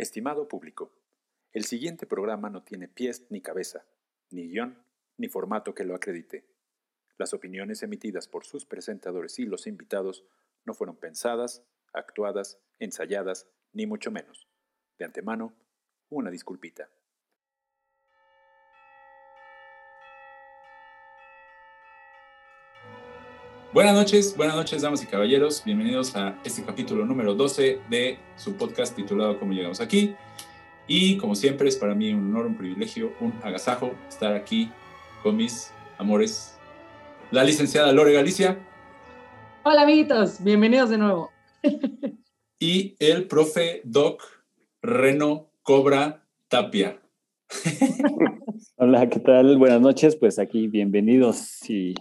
Estimado público, el siguiente programa no tiene pies ni cabeza, ni guion, ni formato que lo acredite. Las opiniones emitidas por sus presentadores y los invitados no fueron pensadas, actuadas, ensayadas, ni mucho menos. De antemano, una disculpita. Buenas noches, buenas noches, damas y caballeros. Bienvenidos a este capítulo número 12 de su podcast titulado Cómo llegamos aquí. Y como siempre, es para mí un honor, un privilegio, un agasajo estar aquí con mis amores. La licenciada Lore Galicia. Hola, amiguitos. Bienvenidos de nuevo. y el profe Doc Reno Cobra Tapia. Hola, ¿qué tal? Buenas noches. Pues aquí, bienvenidos y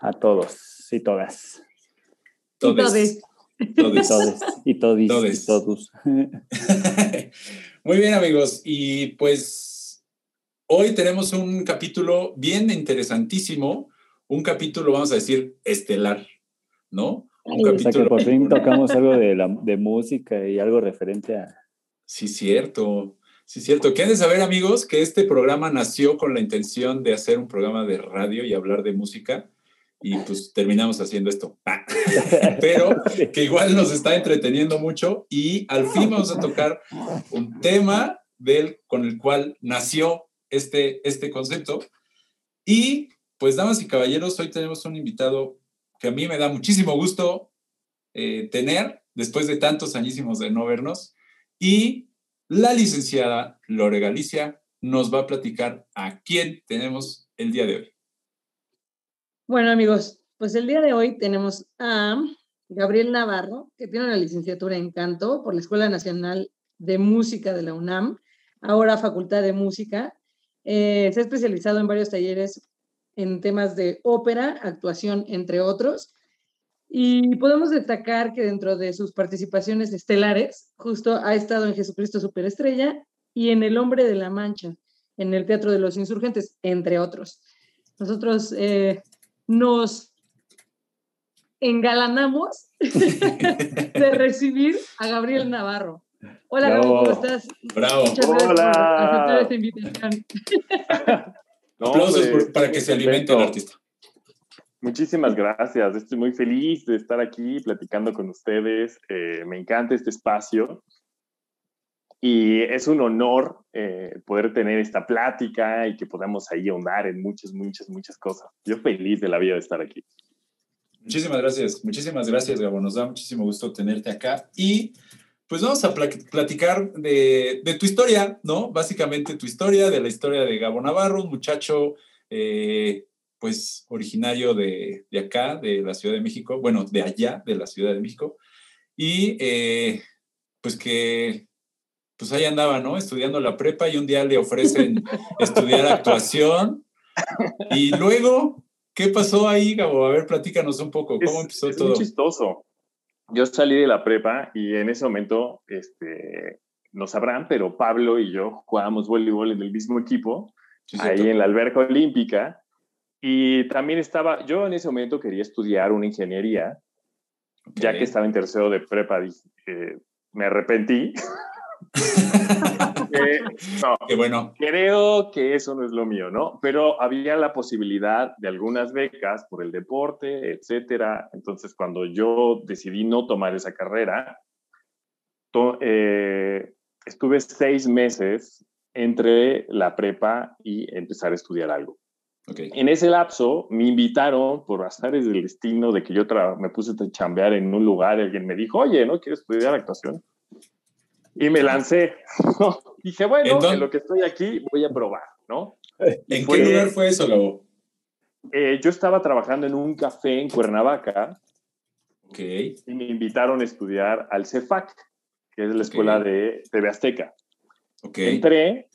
a todos y todas. Todes. Todes. Y todos. todos. Muy bien, amigos. Y pues hoy tenemos un capítulo bien interesantísimo, un capítulo, vamos a decir, estelar, ¿no? Un capítulo... que por fin tocamos algo de, la, de música y algo referente a... Sí, cierto. Sí, cierto. Quieren saber, amigos, que este programa nació con la intención de hacer un programa de radio y hablar de música y pues terminamos haciendo esto. Pero que igual nos está entreteniendo mucho y al fin vamos a tocar un tema del, con el cual nació este, este concepto. Y pues, damas y caballeros, hoy tenemos un invitado que a mí me da muchísimo gusto eh, tener después de tantos añísimos de no vernos. Y la licenciada Lore Galicia nos va a platicar a quién tenemos el día de hoy. Bueno, amigos, pues el día de hoy tenemos a Gabriel Navarro, que tiene una licenciatura en canto por la Escuela Nacional de Música de la UNAM, ahora Facultad de Música. Eh, se ha especializado en varios talleres en temas de ópera, actuación, entre otros. Y podemos destacar que dentro de sus participaciones estelares, justo ha estado en Jesucristo Superestrella y en El Hombre de la Mancha, en el Teatro de los Insurgentes, entre otros. Nosotros eh, nos engalanamos de recibir a Gabriel Navarro. Hola, Gabriel, ¿cómo estás? Bravo. Muchas gracias por aceptar esta invitación. Aplausos para que se alimente el artista. Muchísimas gracias. Estoy muy feliz de estar aquí platicando con ustedes. Eh, me encanta este espacio. Y es un honor eh, poder tener esta plática y que podamos ahí ahondar en muchas, muchas, muchas cosas. Yo feliz de la vida de estar aquí. Muchísimas gracias, muchísimas gracias, Gabo. Nos da muchísimo gusto tenerte acá. Y pues vamos a platicar de, de tu historia, ¿no? Básicamente tu historia, de la historia de Gabo Navarro, un muchacho, eh, pues originario de, de, acá, de la Ciudad de México, bueno, de allá, de la Ciudad de México. Y eh, pues que pues ahí andaba, ¿no? Estudiando la prepa y un día le ofrecen estudiar actuación. Y luego, ¿qué pasó ahí, Gabo? A ver, platícanos un poco, ¿cómo empezó es todo? Muy chistoso. Yo salí de la prepa y en ese momento, este, no sabrán, pero Pablo y yo jugábamos voleibol en el mismo equipo, ahí en la alberca olímpica. Y también estaba, yo en ese momento quería estudiar una ingeniería, ya que estaba en tercero de prepa, eh, me arrepentí eh, no, Qué bueno. Creo que eso no es lo mío, ¿no? Pero había la posibilidad de algunas becas por el deporte, etcétera. Entonces, cuando yo decidí no tomar esa carrera, eh, estuve seis meses entre la prepa y empezar a estudiar algo. Okay. En ese lapso me invitaron por azares del destino de que yo me puse a chambear en un lugar alguien me dijo, oye, ¿no quieres estudiar actuación? Y me lancé. Dije, bueno, en, lo que estoy aquí voy a probar, ¿no? ¿En qué lugar fue eso, Gabo? Eh, yo estaba trabajando en un café en Cuernavaca. Ok. Y me invitaron a estudiar al CEFAC, que es la escuela de TV Azteca. Ok. Entré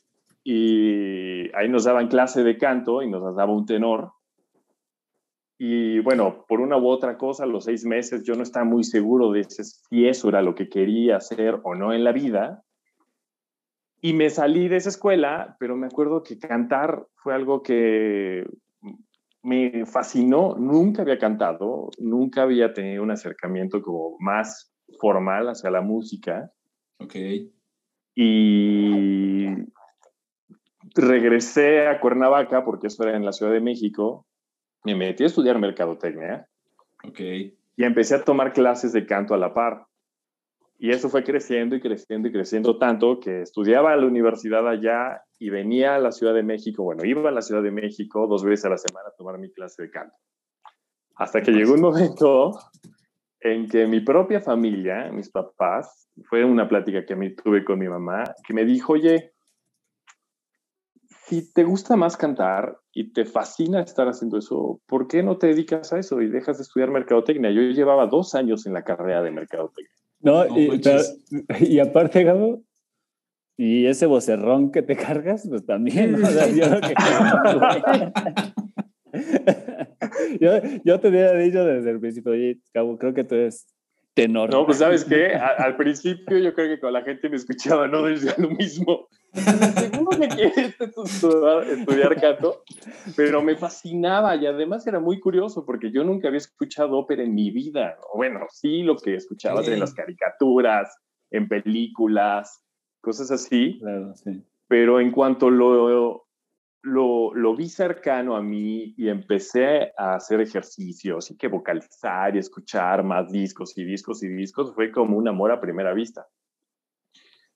y ahí nos daban clase de canto y nos daba un tenor. Y bueno, por una u otra cosa, los seis meses yo no estaba muy seguro de si eso era lo que quería hacer o no en la vida. Y me salí de esa escuela, pero me acuerdo que cantar fue algo que me fascinó. Nunca había cantado, nunca había tenido un acercamiento como más formal hacia la música. Ok. Y regresé a Cuernavaca, porque eso era en la Ciudad de México, me metí a estudiar mercadotecnia. Ok. Y empecé a tomar clases de canto a la par. Y eso fue creciendo y creciendo y creciendo tanto que estudiaba a la universidad allá y venía a la Ciudad de México. Bueno, iba a la Ciudad de México dos veces a la semana a tomar mi clase de canto. Hasta que llegó un momento en que mi propia familia, mis papás, fue una plática que me tuve con mi mamá, que me dijo, oye, si te gusta más cantar y te fascina estar haciendo eso, ¿por qué no te dedicas a eso y dejas de estudiar mercadotecnia? Yo llevaba dos años en la carrera de mercadotecnia. No, y, y, aparte, Gabo, y ese vocerrón que te cargas, pues también. yo, yo, te había dicho desde el principio, oye, Gabo, creo que tú eres tenor. No, pues sabes qué, al principio yo creo que con la gente me escuchaba no decía lo mismo. Seguro que quieres estudiar, estudiar canto, pero me fascinaba y además era muy curioso porque yo nunca había escuchado ópera en mi vida. Bueno, sí, lo que escuchabas en las caricaturas, en películas, cosas así. Claro, sí. Pero en cuanto lo, lo, vi cercano a mí y empecé a hacer ejercicios y que vocalizar y escuchar más discos y discos y discos, fue como un amor a primera vista.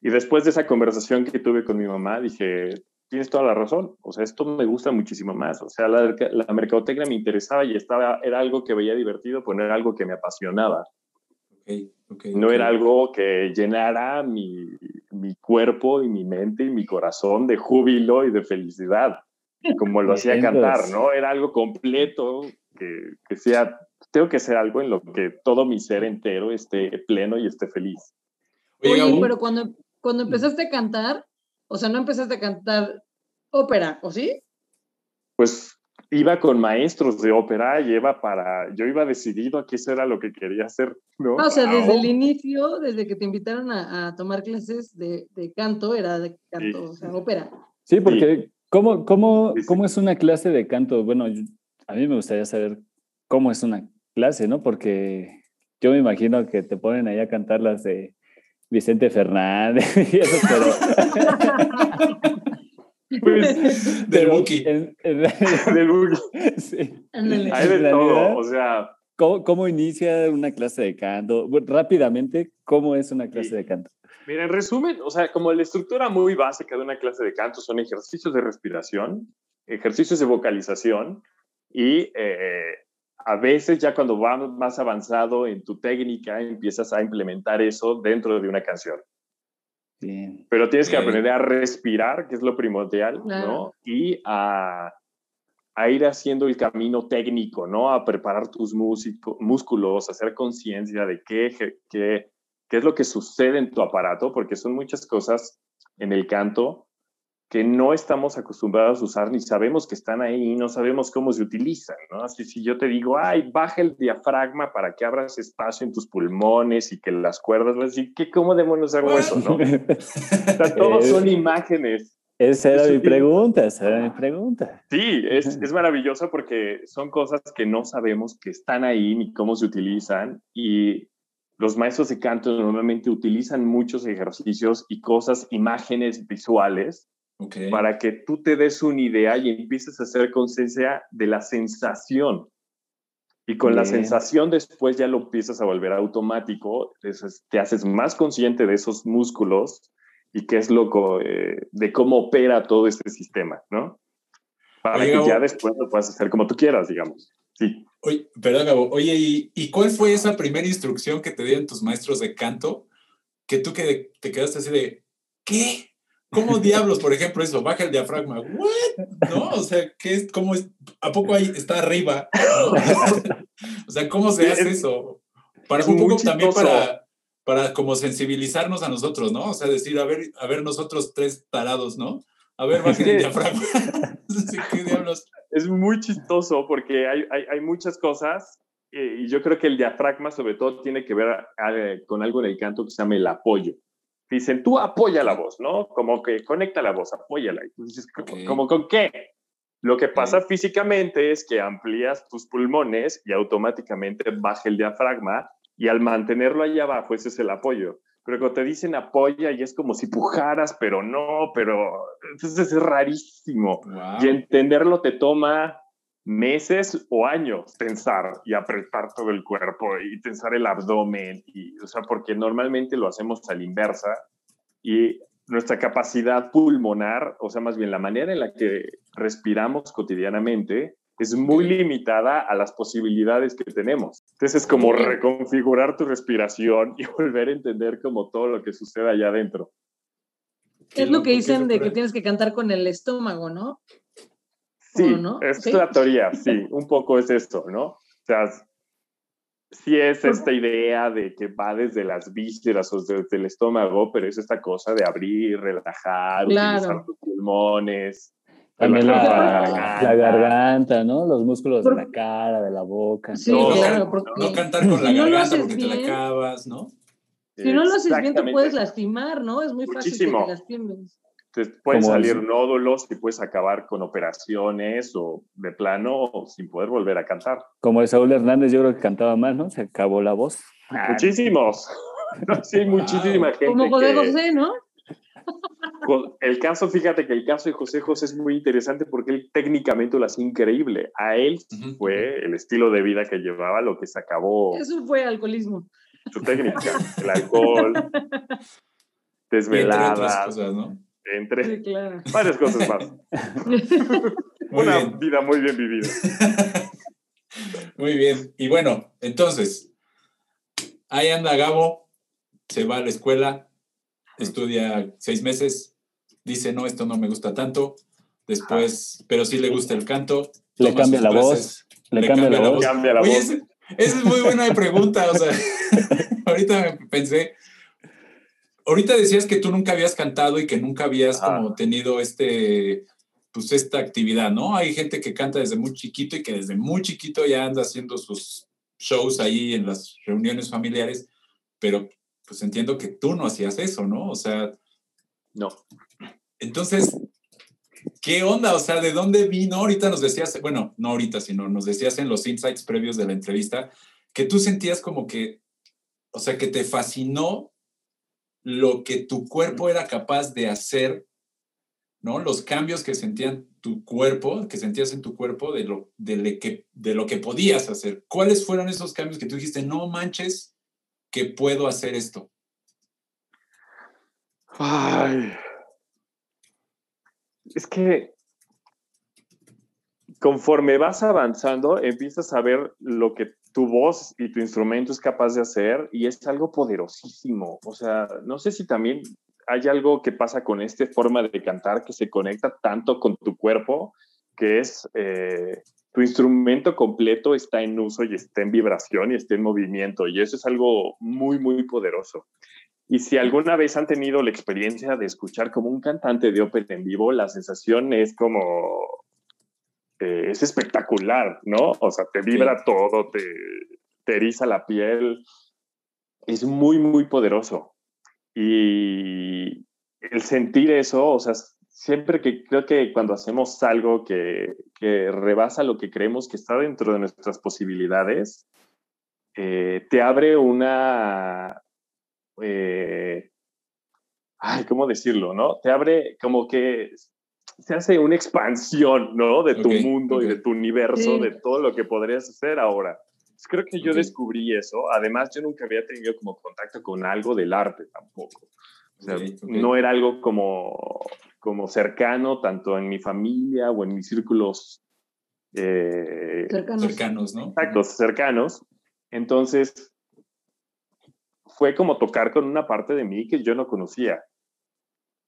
Y después de esa conversación que tuve con mi mamá, dije, tienes toda la razón, o sea, esto me gusta muchísimo más, o sea, la, la mercadotecnia me interesaba y estaba, era algo que veía divertido, poner algo que me apasionaba. Okay, okay, no era algo que llenara mi, mi, cuerpo y mi mente y mi corazón de júbilo y de felicidad, como lo hacía cantar, ¿no? Era algo completo que, que sea, tengo que hacer algo en lo que todo mi ser entero esté pleno y esté feliz. Oye, pero cuando, cuando empezaste a cantar, o sea, no empezaste a cantar ópera, ¿o sí? Pues iba con maestros de ópera y iba para, yo iba decidido a que eso era lo que quería hacer, ¿no? O sea, desde el inicio, desde que te invitaron a, tomar clases de, de, canto, era de canto, o sea, ópera. Sí, porque ¿cómo, cómo, ¿cómo es una clase de canto? Bueno, a mí me gustaría saber cómo es una clase, ¿no? Porque yo me imagino que te ponen ahí a cantar las de Vicente Fernández y eso, pero... Pues, del Buki. del Buki. Sí. Hay de todo, o sea... ¿Cómo, ¿Cómo, inicia una clase de canto? rápidamente, ¿cómo es una clase de canto? Mira, en resumen, o sea, como la estructura muy básica de una clase de canto son ejercicios de respiración, ejercicios de vocalización y eh, a veces ya cuando vas más avanzado en tu técnica empiezas a implementar eso dentro de una canción. Pero tienes que aprender a respirar, que es lo primordial, ¿no? Y a, a, ir haciendo el camino técnico, ¿no? A preparar tus músico, músculos, hacer conciencia de qué, qué, qué es lo que sucede en tu aparato, porque son muchas cosas en el canto que no estamos acostumbrados a usar ni sabemos que están ahí y no sabemos cómo se utilizan, ¿no? Así si yo te digo, ay, baja el diafragma para que abras espacio en tus pulmones y que las cuerdas, vas a ¿qué, ¿cómo demonios hago eso, no? o sea, todos son imágenes. Esa era mi pregunta, esa era mi pregunta. Sí, es, es maravilloso porque son cosas que no sabemos que están ahí ni cómo se utilizan y los maestros de canto normalmente utilizan muchos ejercicios y cosas, imágenes visuales para que tú te des una idea y empieces a hacer conciencia de la sensación. Y con la sensación después ya lo empiezas a volver automático, te haces más consciente de esos músculos y qué es lo eh, de cómo opera todo este sistema, ¿no? Para que ya después lo puedas hacer como tú quieras, digamos. Sí. Oye, perdón, Gabo. Oye, ¿y, ¿y, cuál fue esa primera instrucción que te dieron tus maestros de canto que tú que te quedaste así de, ¿qué? ¿Cómo diablos, por ejemplo, eso? Baja el diafragma. ¿What? ¿No? O sea, ¿qué es? ¿Cómo es? ¿A poco ahí está arriba? o sea, ¿cómo se hace eso? Para un poco también para, para como sensibilizarnos a nosotros, ¿no? O sea, decir, a ver, a ver nosotros tres tarados, ¿no? A ver, baja el diafragma. ¿Qué diablos? Es muy chistoso porque hay, hay, hay muchas cosas eh, y yo creo que el diafragma sobre todo tiene que ver eh, con algo en el canto que se llama el apoyo dicen, tú apoya la voz, ¿no? Como que conecta la voz, apóyala. Y tú dices, ¿cómo con qué? Lo que pasa físicamente es que amplías tus pulmones y automáticamente baja el diafragma y al mantenerlo ahí abajo, ese es el apoyo. pero cuando te dicen apoya y es como si pujaras, pero no, pero entonces es rarísimo. Y entenderlo te toma meses o años pensar y apretar todo el cuerpo y tensar el abdomen, y, o sea, porque normalmente lo hacemos a la inversa y nuestra capacidad pulmonar, o sea, más bien la manera en la que respiramos cotidianamente, es muy limitada a las posibilidades que tenemos. Entonces es como reconfigurar tu respiración y volver a entender como todo lo que sucede allá adentro. Es lo que dicen de que tienes que cantar con el estómago, ¿no? Sí, es la teoría, sí, un poco es esto, ¿no? O sea, sí es esta idea de que va desde las vísceras o desde el estómago, pero es esta cosa de abrir, relajar, utilizar tus pulmones, también la, la, garganta, ¿no? Los músculos de la cara, de la boca. Sí, no, claro. no, cantar con la garganta porque te la acabas, ¿no? Si no lo haces bien, te puedes lastimar, ¿no? Es muy fácil que te lastimes. Entonces, pueden salir nódulos y puedes acabar con operaciones o de plano sin poder volver a cantar. Como de Saúl Hernández, yo creo que cantaba más, ¿no? Se acabó la voz. Muchísimos. sí, muchísima gente. Como José José, ¿no? El caso, fíjate que el caso de José José es muy interesante porque él técnicamente lo hacía increíble. A él fue el estilo de vida que llevaba lo que se acabó. Eso fue alcoholismo. Su técnica, el alcohol, desveladas. Entre varias cosas más. Una vida muy bien vivida. muy bien. Y bueno, entonces, ahí anda Gabo, se va a la escuela, estudia seis meses, dice, no, esto no me gusta tanto, después, pero sí le gusta el canto. Le cambia la voz. Le, cambia, la, voz. Oye, esa es muy buena pregunta, o sea, ahorita pensé, ahorita decías que tú nunca habías cantado y que nunca habías como tenido este, pues esta actividad, ¿no? Hay gente que canta desde muy chiquito y que desde muy chiquito ya anda haciendo sus shows ahí en las reuniones familiares, pero pues entiendo que tú no hacías eso, ¿no? O sea... No. Entonces, ¿qué onda? O sea, ¿de dónde vino? Ahorita nos decías, bueno, no ahorita, sino nos decías en los insights previos de la entrevista, que tú sentías como que, o sea, que te fascinó lo que tu cuerpo era capaz de hacer, ¿no? Los cambios que sentían tu cuerpo, que sentías en tu cuerpo de lo, de, que, de lo que podías hacer. ¿Cuáles fueron esos cambios que tú dijiste, no manches, que puedo hacer esto? Ay. Es que conforme vas avanzando, empiezas a ver lo que tu voz y tu instrumento es capaz de hacer y es algo poderosísimo. O sea, no sé si también hay algo que pasa con esta forma de cantar que se conecta tanto con tu cuerpo, que es eh, tu instrumento completo está en uso y está en vibración y está en movimiento y eso es algo muy, muy poderoso. Y si alguna vez han tenido la experiencia de escuchar como un cantante de ópera en vivo, la sensación es como, eh, es espectacular, ¿no? O sea, te vibra todo, te, te eriza la piel, es muy, muy poderoso. Y el sentir eso, o sea, siempre que creo que cuando hacemos algo que, que, rebasa lo que creemos que está dentro de nuestras posibilidades, eh, te abre una... Eh, ay, ¿cómo decirlo? ¿No? Te abre como que se hace una expansión, ¿no? De tu mundo y de tu universo, de todo lo que podrías hacer ahora. creo que yo descubrí eso. Además, yo nunca había tenido como contacto con algo del arte tampoco. O sea, no era algo como como cercano, tanto en mi familia o en mis círculos eh, cercanos. ¿no? Exacto, cercanos. Entonces, fue como tocar con una parte de mí que yo no conocía,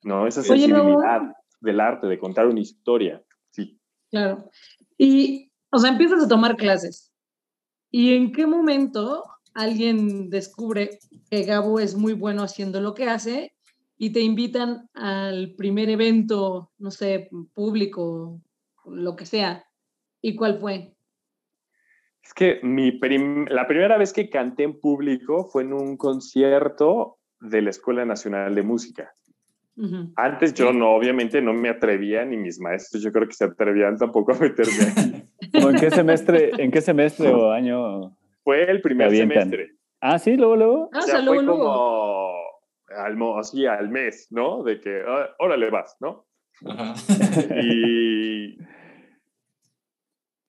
¿no? Esa sensibilidad del arte, de contar una historia, sí. Claro. Y, o sea, empiezas a tomar clases. ¿Y en qué momento alguien descubre que Gabo es muy bueno haciendo lo que hace y te invitan al primer evento, no sé, público, lo que sea. ¿Y cuál fue? Es que mi la primera vez que canté en público fue en un concierto de la Escuela Nacional de Música. Antes yo no, obviamente no me atrevía, ni mis maestros yo creo que se atrevían tampoco a meterme. ¿En qué semestre, en qué semestre o año? Fue el primer semestre. Ah, sí, luego, luego. Ah, o sea, luego, fue como al, así al mes, ¿no? De que, ah, órale vas, ¿no? y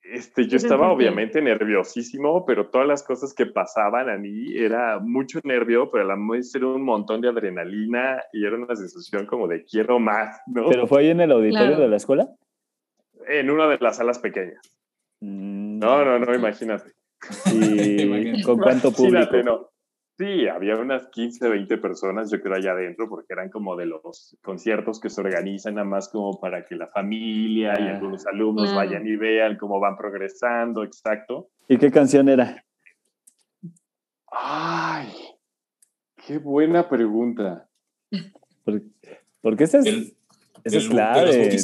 este, yo estaba obviamente nerviosísimo, pero todas las cosas que pasaban a mí era mucho nervio, pero a la vez era un montón de adrenalina y era una sensación como de quiero más, ¿no? ¿Pero fue ahí en el auditorio de la escuela? En una de las salas pequeñas. Mm. No, no, no, imagínate. ¿Y con cuánto público? no. Sí, había unas 15, 20 personas, yo creo, allá adentro, porque eran como de los conciertos que se organizan nada más como para que la familia y ah. algunos alumnos vayan y vean cómo van progresando, exacto. ¿Y qué canción era? Ay, qué buena pregunta. Porque, esa es, es clave.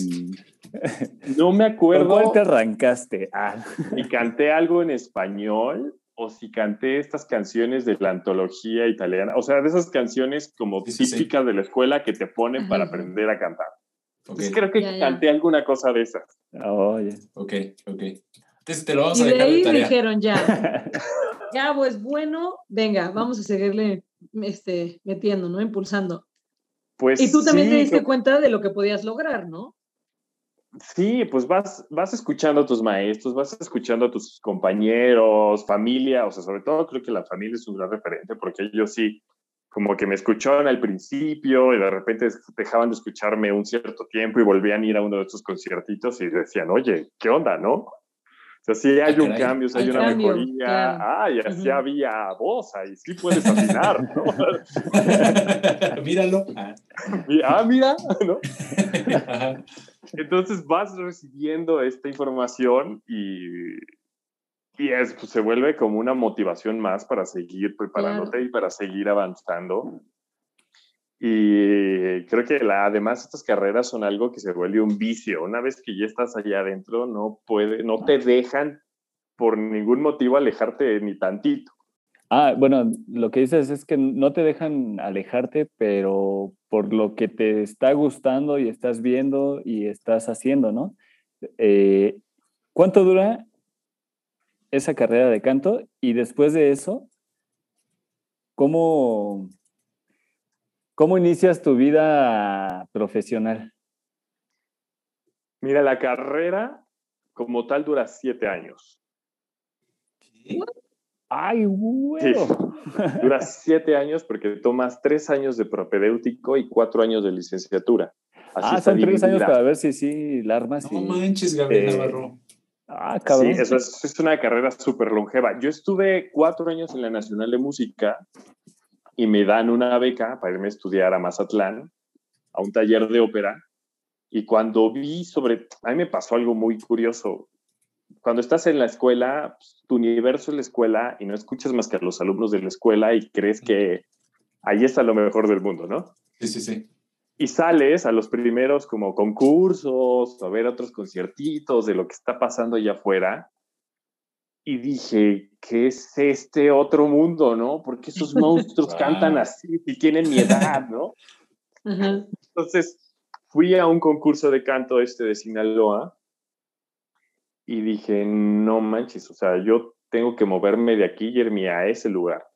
No me acuerdo. ¿Cuál te arrancaste? Ah. Y canté algo en español o si canté estas canciones de la antología italiana, o sea, de esas canciones como típicas de la escuela que te ponen para aprender a cantar. creo que canté alguna cosa de esas. Oye. Ok, ok. Entonces te lo vamos a dejar de ahí dijeron ya, ya pues bueno, venga, vamos a seguirle este, metiendo, ¿no? Impulsando. Pues y tú también te diste cuenta de lo que podías lograr, ¿no? Sí, pues vas, vas escuchando a tus maestros, vas escuchando a tus compañeros, familia, o sea, sobre todo creo que la familia es un gran referente porque ellos sí, como que me escucharon al principio y de repente dejaban de escucharme un cierto tiempo y volvían a ir a uno de estos conciertitos y decían, oye, ¿qué onda, no? O sea, sí hay ah, un cambio, hay, una mejoría. Ah, y así había voz ahí, sí puedes afinar, ¿no? Míralo. Ah, mira, ¿no? Entonces vas recibiendo esta información y, y es, pues, se vuelve como una motivación más para seguir preparándote y para seguir avanzando. Y creo que la, además estas carreras son algo que se vuelve un vicio. Una vez que ya estás allá adentro, no, puede, no te dejan por ningún motivo alejarte ni tantito. Ah, bueno, lo que dices es que no te dejan alejarte, pero por lo que te está gustando y estás viendo y estás haciendo, ¿no? Eh, ¿Cuánto dura esa carrera de canto? Y después de eso, ¿cómo, cómo inicias tu vida profesional? Mira, la carrera como tal dura siete años. ¡Ay, bueno! Dura siete años porque tomas tres años de propedéutico y cuatro años de licenciatura. ah, son tres años para ver si sí la armas. No manches, Gabriel eh, Navarro. Ah, cabrón. Sí, eso es, es una carrera súper longeva. Yo estuve cuatro años en la Nacional de Música y me dan una beca para irme a estudiar a Mazatlán, a un taller de ópera. Y cuando vi sobre, a mí me pasó algo muy curioso cuando estás en la escuela, pues, tu universo es la escuela y no escuchas más que a los alumnos de la escuela y crees que ahí está lo mejor del mundo, ¿no? Sí, sí, sí. Y sales a los primeros como concursos, a ver otros conciertitos de lo que está pasando allá afuera. Y dije, ¿qué es este otro mundo, no? Porque esos monstruos cantan así y tienen mi edad, ¿no? Entonces, fui a un concurso de canto este de Sinaloa y dije, no manches, o sea, yo tengo que moverme de aquí y irme a ese lugar.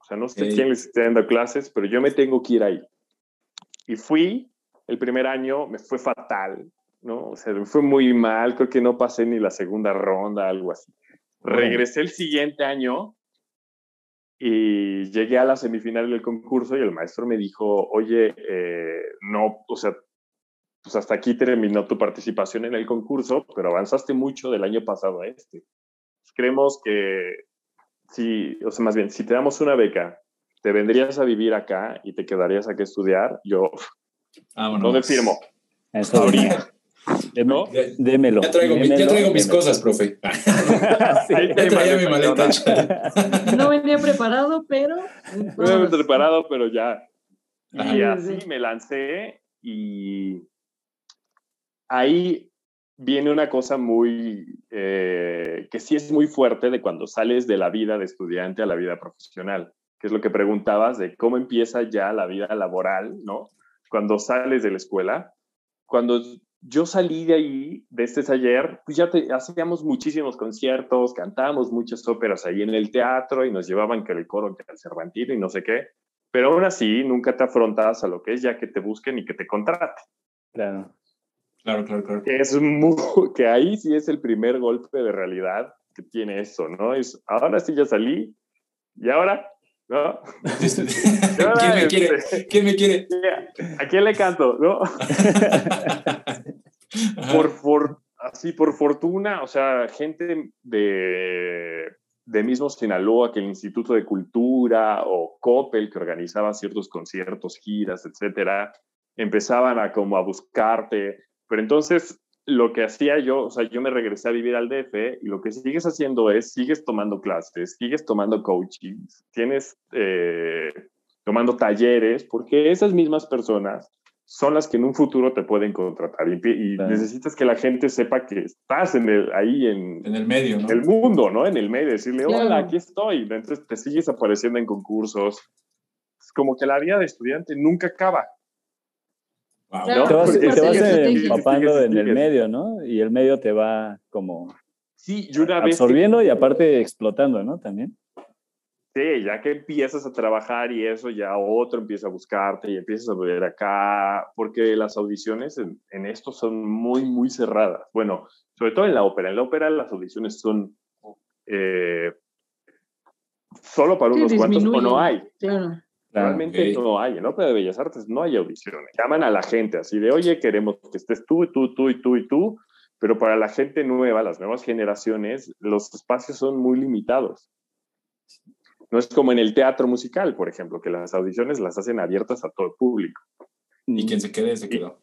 O sea, no sé quién les está dando clases, pero yo me tengo que ir ahí. Y fui, el primer año me fue fatal, ¿no? O sea, me fue muy mal, creo que no pasé ni la segunda ronda, algo así. Regresé el siguiente año y llegué a la semifinal del concurso y el maestro me dijo, oye, eh, no, o sea, pues hasta aquí terminó tu participación en el concurso, pero avanzaste mucho del año pasado a este. Creemos que si, o sea, más bien, si te damos una beca, te vendrías a vivir acá y te quedarías aquí a estudiar, yo no me firmo. Eso ¿No? Démelo. Ya traigo, ya traigo mis cosas, profe. sí, ya traía mi maleta. No venía preparado, pero. No venía preparado, pero ya. Y así me lancé y ahí viene una cosa muy, eh, que sí es muy fuerte de cuando sales de la vida de estudiante a la vida profesional, que es lo que preguntabas de cómo empieza ya la vida laboral, ¿no? Cuando sales de la escuela. Cuando yo salí de ahí, de este taller, pues ya hacíamos muchísimos conciertos, cantábamos muchas óperas ahí en el teatro y nos llevaban que el coro, que el Cervantino y no sé qué. pero aún así nunca te afrontas a lo que es ya que te busquen y que te contraten. Claro. Claro, claro, claro. Que, es que ahí sí es el primer golpe de realidad que tiene eso, ¿no? Es, ahora sí ya salí, y ahora, ¿no? ¿Quién me quiere? Este, ¿Quién me quiere? ¿A quién le canto, no? por, por, así, por fortuna, o sea, gente de, de mismo Sinaloa, que el Instituto de Cultura o Coppel, que organizaba ciertos conciertos, giras, etcétera, empezaban a como a buscarte, pero entonces lo que hacía yo, o sea, yo me regresé a vivir al DF y lo que sigues haciendo es, sigues tomando clases, sigues tomando coaching, tienes eh, tomando talleres, porque esas mismas personas son las que en un futuro te pueden contratar y, necesitas que la gente sepa que estás en el, ahí en, en el medio, ¿no? el mundo, ¿no? En el medio, decirle, hola, aquí estoy. Entonces te sigues apareciendo en concursos. Es como que la vida de estudiante nunca acaba. Te vas, empapando en el medio, ¿no? Y el medio te va como sí, una absorbiendo y aparte explotando, ¿no? También. Sí, ya que empiezas a trabajar y eso, ya otro empieza a buscarte y empiezas a ver acá, porque las audiciones en, en, esto son muy, muy cerradas. Bueno, sobre todo en la ópera. En la ópera las audiciones son eh, solo para unos cuantos o no hay. Claro. Realmente no hay, en Ópera de Bellas Artes no hay audiciones. Llaman a la gente así de, oye, queremos que estés tú, y tú, tú y tú y tú, pero para la gente nueva, las nuevas generaciones, los espacios son muy limitados. No es como en el teatro musical, por ejemplo, que las audiciones las hacen abiertas a todo el público. Y quien se quede, se quedó.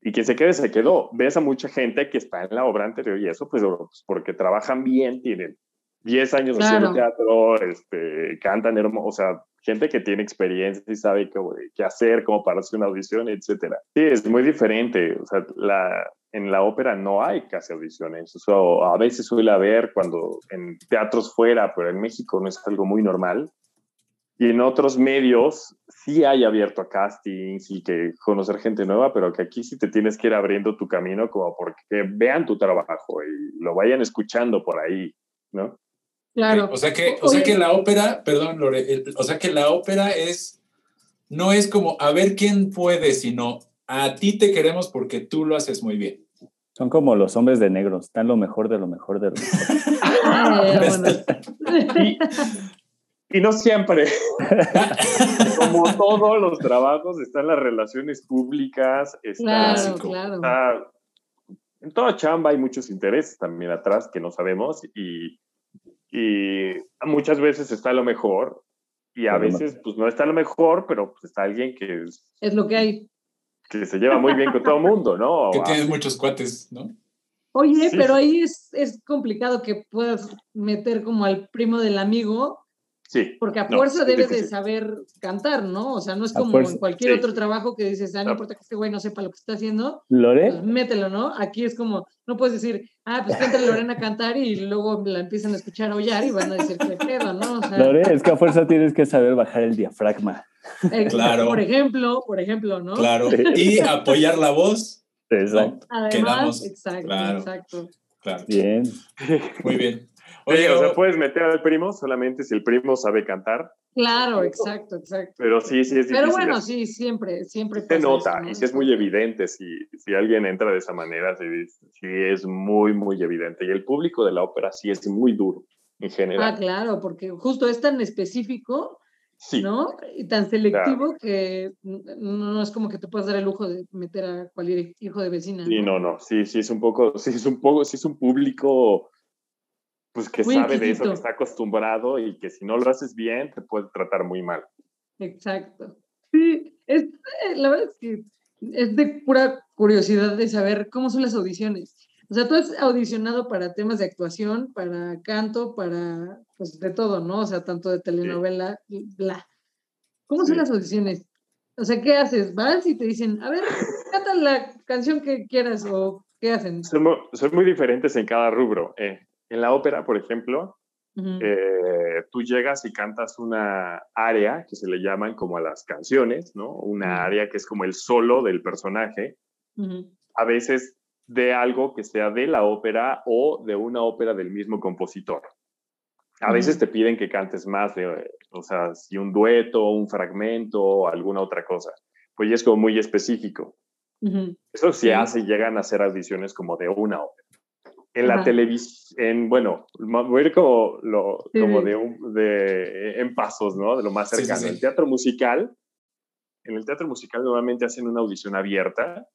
Y, quien se quede, se quedó. Ves a mucha gente que está en la obra anterior y eso, pues, pues porque trabajan bien, tienen 10 años haciendo teatro, este, cantan hermoso, o sea, gente que tiene experiencia y sabe qué, qué hacer, cómo pararse una audición, etcétera. Sí, es muy diferente. O sea, la, en la ópera no hay casi audiciones. A veces suele haber cuando en teatros fuera, pero en México no es algo muy normal. Y en otros medios sí hay abierto a castings y que conocer gente nueva, pero que aquí sí te tienes que ir abriendo tu camino como porque vean tu trabajo y lo vayan escuchando por ahí, ¿no? Claro. O sea que, o sea que la ópera, perdón, Lore, o sea que la ópera es, no es como a ver quién puede, sino a ti te queremos porque tú lo haces muy bien. Son como los hombres de negro, están lo mejor de lo mejor de lo mejor. y, no siempre. como todos los trabajos, están las relaciones públicas. claro, claro. en toda chamba hay muchos intereses también atrás que no sabemos y y muchas veces está lo mejor y a veces pues no está lo mejor, pero pues está alguien que es... Es lo que hay. Que se lleva muy bien con todo el mundo, ¿no? Que tiene muchos cuates, ¿no? Oye, pero ahí es, es complicado que puedas meter como al primo del amigo Sí. Porque a fuerza debes de saber cantar, ¿no? O sea, no es como en cualquier otro trabajo que dices, ah, no importa que este güey no sepa lo que está haciendo, ¿Lore? Pues mételo, ¿no? Aquí es como, no puedes decir, ah, pues que entre Lorena a cantar y luego la empiezan a escuchar aullar y van a decir, qué pedo, ¿no? O sea, Lore, es que a fuerza tienes que saber bajar el diafragma. claro. Por ejemplo, por ejemplo, ¿no? Claro. Y apoyar la voz. Exacto. Además, Quedamos, exacto, exacto. Claro. Bien. Muy bien. Oye, o sea, puedes meter al primo solamente si el primo sabe cantar. Claro, exacto, exacto. Pero sí, sí es difícil. Pero bueno, sí, siempre, siempre Se nota, y sí es muy evidente si, si alguien entra de esa manera, sí, sí, es muy, muy evidente. Y el público de la ópera sí es muy duro, en general. Ah, claro, porque justo es tan específico, ¿no? Y tan selectivo que no es como que te puedas dar el lujo de meter a cualquier hijo de vecina. Sí, no, no, sí, sí es un poco, sí es un poco, sí es un público pues que sabe de eso, que está acostumbrado y que si no lo haces bien te puede tratar muy mal. Exacto. Sí, es, eh, la verdad es que es de pura curiosidad de saber cómo son las audiciones. O sea, tú has audicionado para temas de actuación, para canto, para, pues, de todo, ¿no? O sea, tanto de telenovela, bla. ¿Cómo son las audiciones? O sea, ¿qué haces? Vas y te dicen, a ver, canta la canción que quieras o qué hacen. Son muy, son muy diferentes en cada rubro. Eh. En la ópera, por ejemplo, eh, tú llegas y cantas una área que se le llaman como a las canciones, ¿no? Una área que es como el solo del personaje. A veces de algo que sea de la ópera o de una ópera del mismo compositor. A veces te piden que cantes más, de, o sea, si un dueto, un fragmento alguna otra cosa. Pues ya es como muy específico. Eso se hace, llegan a hacer audiciones como de una hora. En la televisión, bueno, voy a ir como, lo, como de, un, de, en pasos, ¿no? De lo más cercano. el teatro musical, en el teatro musical normalmente hacen una audición abierta.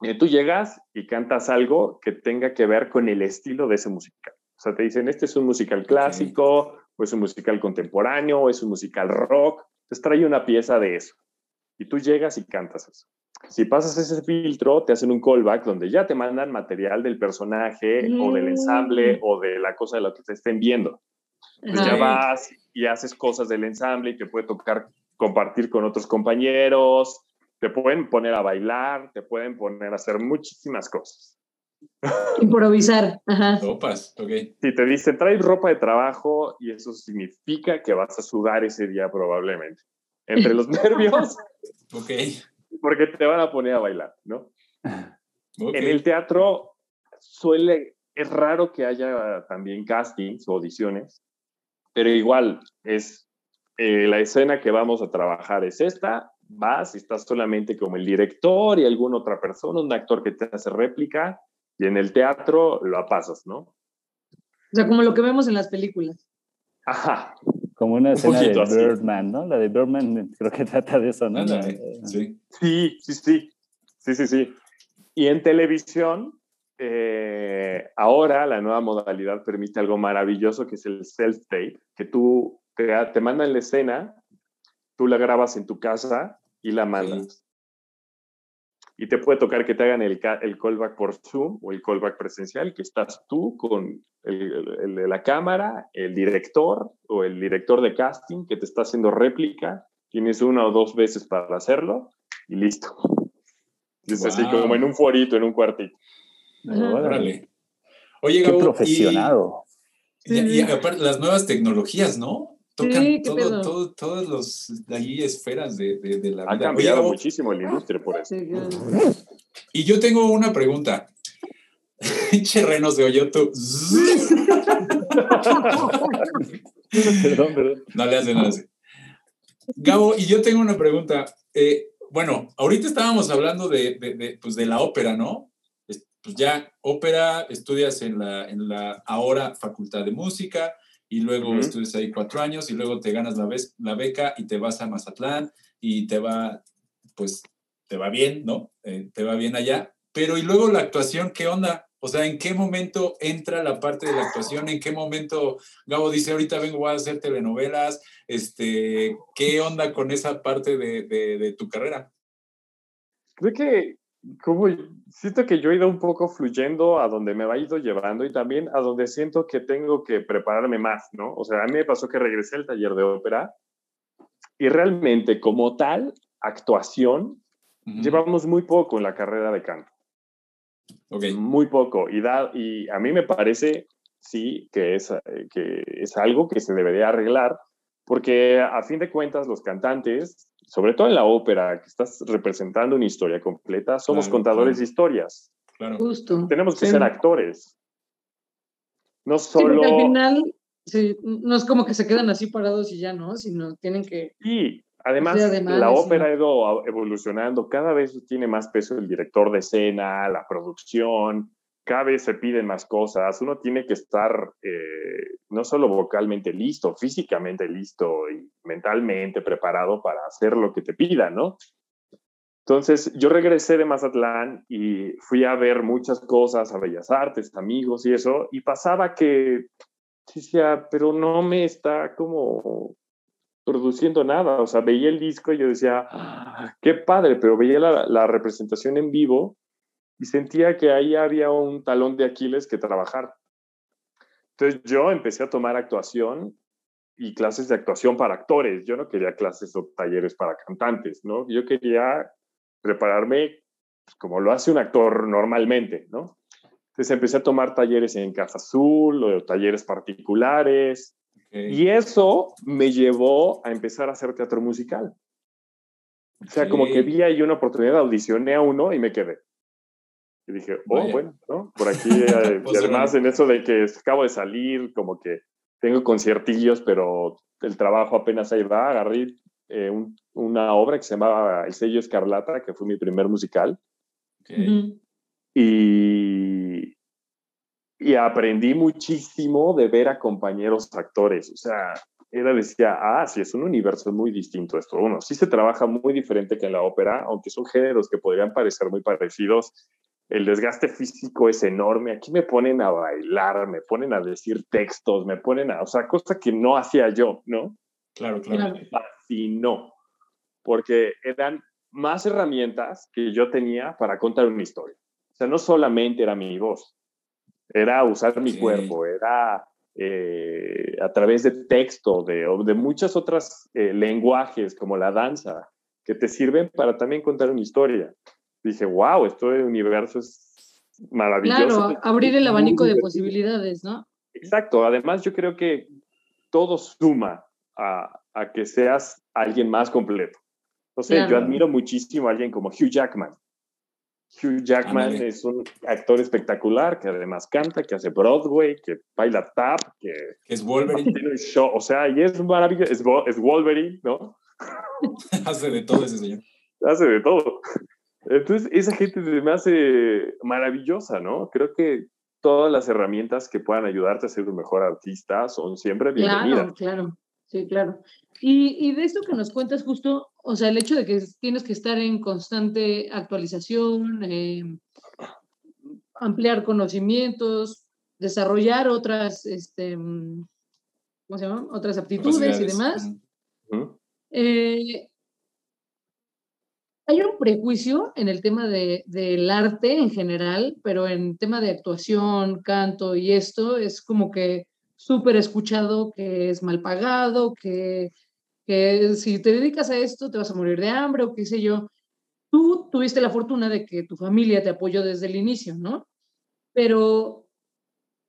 Y tú llegas y cantas algo que tenga que ver con el estilo de ese musical. O sea, te dicen, este es un musical clásico, o es un musical contemporáneo, o es un musical rock. Entonces trae una pieza de eso. Y tú llegas y cantas eso. Si pasas ese filtro, te hacen un callback donde ya te mandan material del personaje o del ensamble mm. o de la cosa de lo que te estén viendo. Entonces ya vas y haces cosas del ensamble y te puede tocar compartir con otros compañeros, te pueden poner a bailar, te pueden poner a hacer muchísimas cosas. Improvisar. Ajá. Si te dicen, traes ropa de trabajo y eso significa que vas a sudar ese día probablemente. Entre los nervios. ok porque te van a poner a bailar, ¿no? En el teatro suele, es raro que haya también castings o audiciones, pero igual es eh, la escena que vamos a trabajar es esta, vas y estás solamente como el director y alguna otra persona, un actor que te hace réplica, y en el teatro lo pasas, ¿no? O sea, como lo que vemos en las películas. Ajá, como una escena de Birdman, ¿no? La de Birdman creo que trata de eso, ¿no? sí. sí, sí, sí. Sí, sí, sí. Y en televisión, eh, ahora la nueva modalidad permite algo maravilloso que es el self-tape, que tú te, te mandan la escena, tú la grabas en tu casa y la mandas y te puede tocar que te hagan el, el callback por Zoom o el callback presencial, que estás tú con el, de la cámara, el director o el director de casting que te está haciendo réplica, tienes una o dos veces para hacerlo y listo. Es así como en un forito, en un cuartito. Órale. Oye, Gabo, profesionado. y, aparte las nuevas tecnologías, ¿no? Tocan todo, todo, todos los ahí esferas de, de, la vida. Ha cambiado muchísimo la industria por eso. Y yo tengo una pregunta. Cherrenos de Oyoto. perdón, perdón. No le hace, no le hace. Gabo, y yo tengo una pregunta. Eh, bueno, ahorita estábamos hablando de, de, pues de la ópera, ¿no? Pues ya ópera, estudias en la, en la ahora Facultad de Música, y luego estudias ahí cuatro años y luego te ganas la, la beca y te vas a Mazatlán y te va, pues, te va bien, ¿no? Eh, te va bien allá. Pero y luego la actuación, ¿qué onda? O sea, ¿en qué momento entra la parte de la actuación? ¿En qué momento Gabo dice, ahorita vengo a hacer telenovelas? Este, ¿Qué onda con esa parte de, de, de tu carrera? Creo que como siento que yo he ido un poco fluyendo a donde me va ido llevando y también a donde siento que tengo que prepararme más, ¿no? O sea, a mí me pasó que regresé al taller de ópera y realmente como tal, actuación, llevamos muy poco en la carrera de canto. Okay. Muy poco. Y, da, y a mí me parece, sí, que es, que es algo que se debería arreglar, porque a fin de cuentas los cantantes sobre todo en la ópera, que estás representando una historia completa, somos contadores de historias. Claro. Justo. Tenemos que ser actores. No solo... al final, no es como que se quedan así parados y ya, ¿no? Sino tienen que... Sí, además, la ópera ha ido evolucionando, cada vez tiene más peso el director de escena, la producción, cada vez se piden más cosas, uno tiene que estar eh, no solo vocalmente listo, físicamente listo y mentalmente preparado para hacer lo que te pidan, ¿no? Entonces, yo regresé de Mazatlán y fui a ver muchas cosas, a Bellas Artes, amigos y eso, y pasaba que decía, pero no me está como produciendo nada, o sea, veía el disco y yo decía, ah, qué padre, pero veía la representación en vivo y sentía que ahí había un talón de Aquiles que trabajar. Entonces yo empecé a tomar actuación y clases de actuación para actores. Yo no quería clases o talleres para cantantes, ¿no? Yo quería prepararme pues, como lo hace un actor normalmente, ¿no? Entonces empecé a tomar talleres en Casa Azul o talleres particulares. Y eso me llevó a empezar a hacer teatro musical. O sea, como que vi ahí una oportunidad, audicioné a uno y me quedé. Y dije, oh, bueno, ¿no? Por aquí, eh, y además en eso de que acabo de salir, como que tengo conciertillos, pero el trabajo apenas ahí va. Agarré eh, una obra que se llamaba El sello Escarlata, que fue mi primer musical. Y, y aprendí muchísimo de ver a compañeros actores. O sea, era decía, ah, sí, es un universo muy distinto esto. Uno, sí se trabaja muy diferente que en la ópera, aunque son géneros que podrían parecer muy parecidos. El desgaste físico es enorme. Aquí me ponen a bailar, me ponen a decir textos, me ponen a, o sea, cosa que no hacía yo, ¿no? Claro, claro. Me fascinó, porque eran más herramientas que yo tenía para contar una historia. O sea, no solamente era mi voz, era usar mi cuerpo, era eh, a través de texto, de, de muchas otras eh, lenguajes como la danza, que te sirven para también contar una historia. Dije, wow, esto de universo es maravilloso. Claro, abrir el abanico de posibilidades, ¿no? Exacto, además yo creo que todo suma a, a que seas alguien más completo. O sea, yo admiro muchísimo a alguien como Hugh Jackman. Hugh Jackman es un actor espectacular que además canta, que hace Broadway, que baila tap, que es Wolverine. show, o sea, y es maravilloso, es, es Wolverine, ¿no? hace de todo ese señor. Hace de todo. Entonces, esa gente me hace maravillosa, ¿no? Creo que todas las herramientas que puedan ayudarte a ser un mejor artista son siempre bienvenidas. Claro, claro, sí, claro. Y, y de esto que nos cuentas justo, o sea, el hecho de que tienes que estar en constante actualización, eh, ampliar conocimientos, desarrollar otras, este, ¿cómo se llama? Otras aptitudes y demás. Eh, hay un prejuicio en el tema de, del arte en general, pero en tema de actuación, canto y esto es como que súper escuchado que es mal pagado, que que si te dedicas a esto te vas a morir de hambre o qué sé yo. Tú tuviste la fortuna de que tu familia te apoyó desde el inicio, ¿no? Pero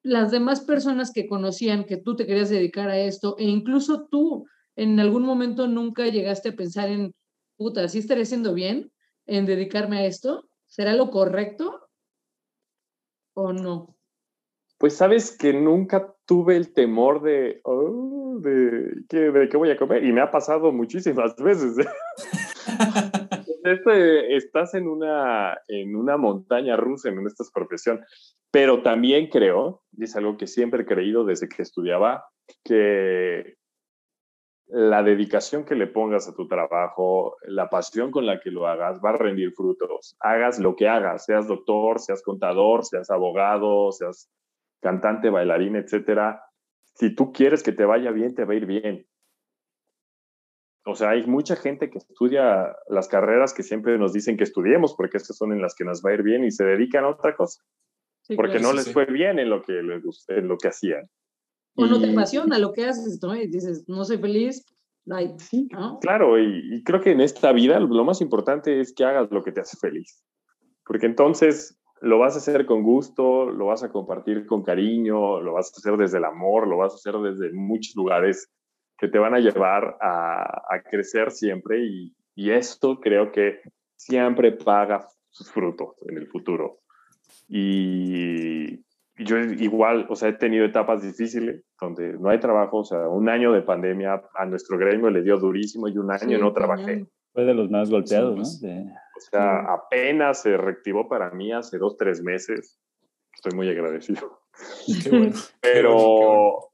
las demás personas que conocían que tú te querías dedicar a esto, e incluso tú en algún momento nunca llegaste a pensar en, puta, ¿sí estaré haciendo bien en dedicarme a esto? ¿Será lo correcto o no? Pues sabes que nunca tuve el temor de, oh, de, ¿qué, qué voy a comer? Y me ha pasado muchísimas veces. este, estás en una, en una montaña rusa en esta profesión, pero también creo, y es algo que siempre he creído desde que estudiaba, que la dedicación que le pongas a tu trabajo, la pasión con la que lo hagas, va a rendir frutos. Hagas lo que hagas, seas doctor, seas contador, seas abogado, seas cantante, bailarín, etcétera, si tú quieres que te vaya bien, te va a ir bien. O sea, hay mucha gente que estudia las carreras que siempre nos dicen que estudiemos porque estas son en las que nos va a ir bien y se dedican a otra cosa. porque no les fue bien en lo que, en lo que hacían. O no te apasiona lo que haces, ¿no? Y dices, no soy feliz, Claro, y, y, creo que en esta vida lo más importante es que hagas lo que te hace feliz. Porque entonces lo vas a hacer con gusto, lo vas a compartir con cariño, lo vas a hacer desde el amor, lo vas a hacer desde muchos lugares que te van a llevar a, crecer siempre y, esto creo que siempre paga sus frutos en el futuro. Y yo igual, o sea, he tenido etapas difíciles donde no hay trabajo, o sea, un año de pandemia a nuestro gremio le dio durísimo y un año no trabajé. Fue de los más golpeados, ¿no? Pues, o sea, apenas se reactivó para mí hace dos, tres meses. Estoy muy agradecido. pero,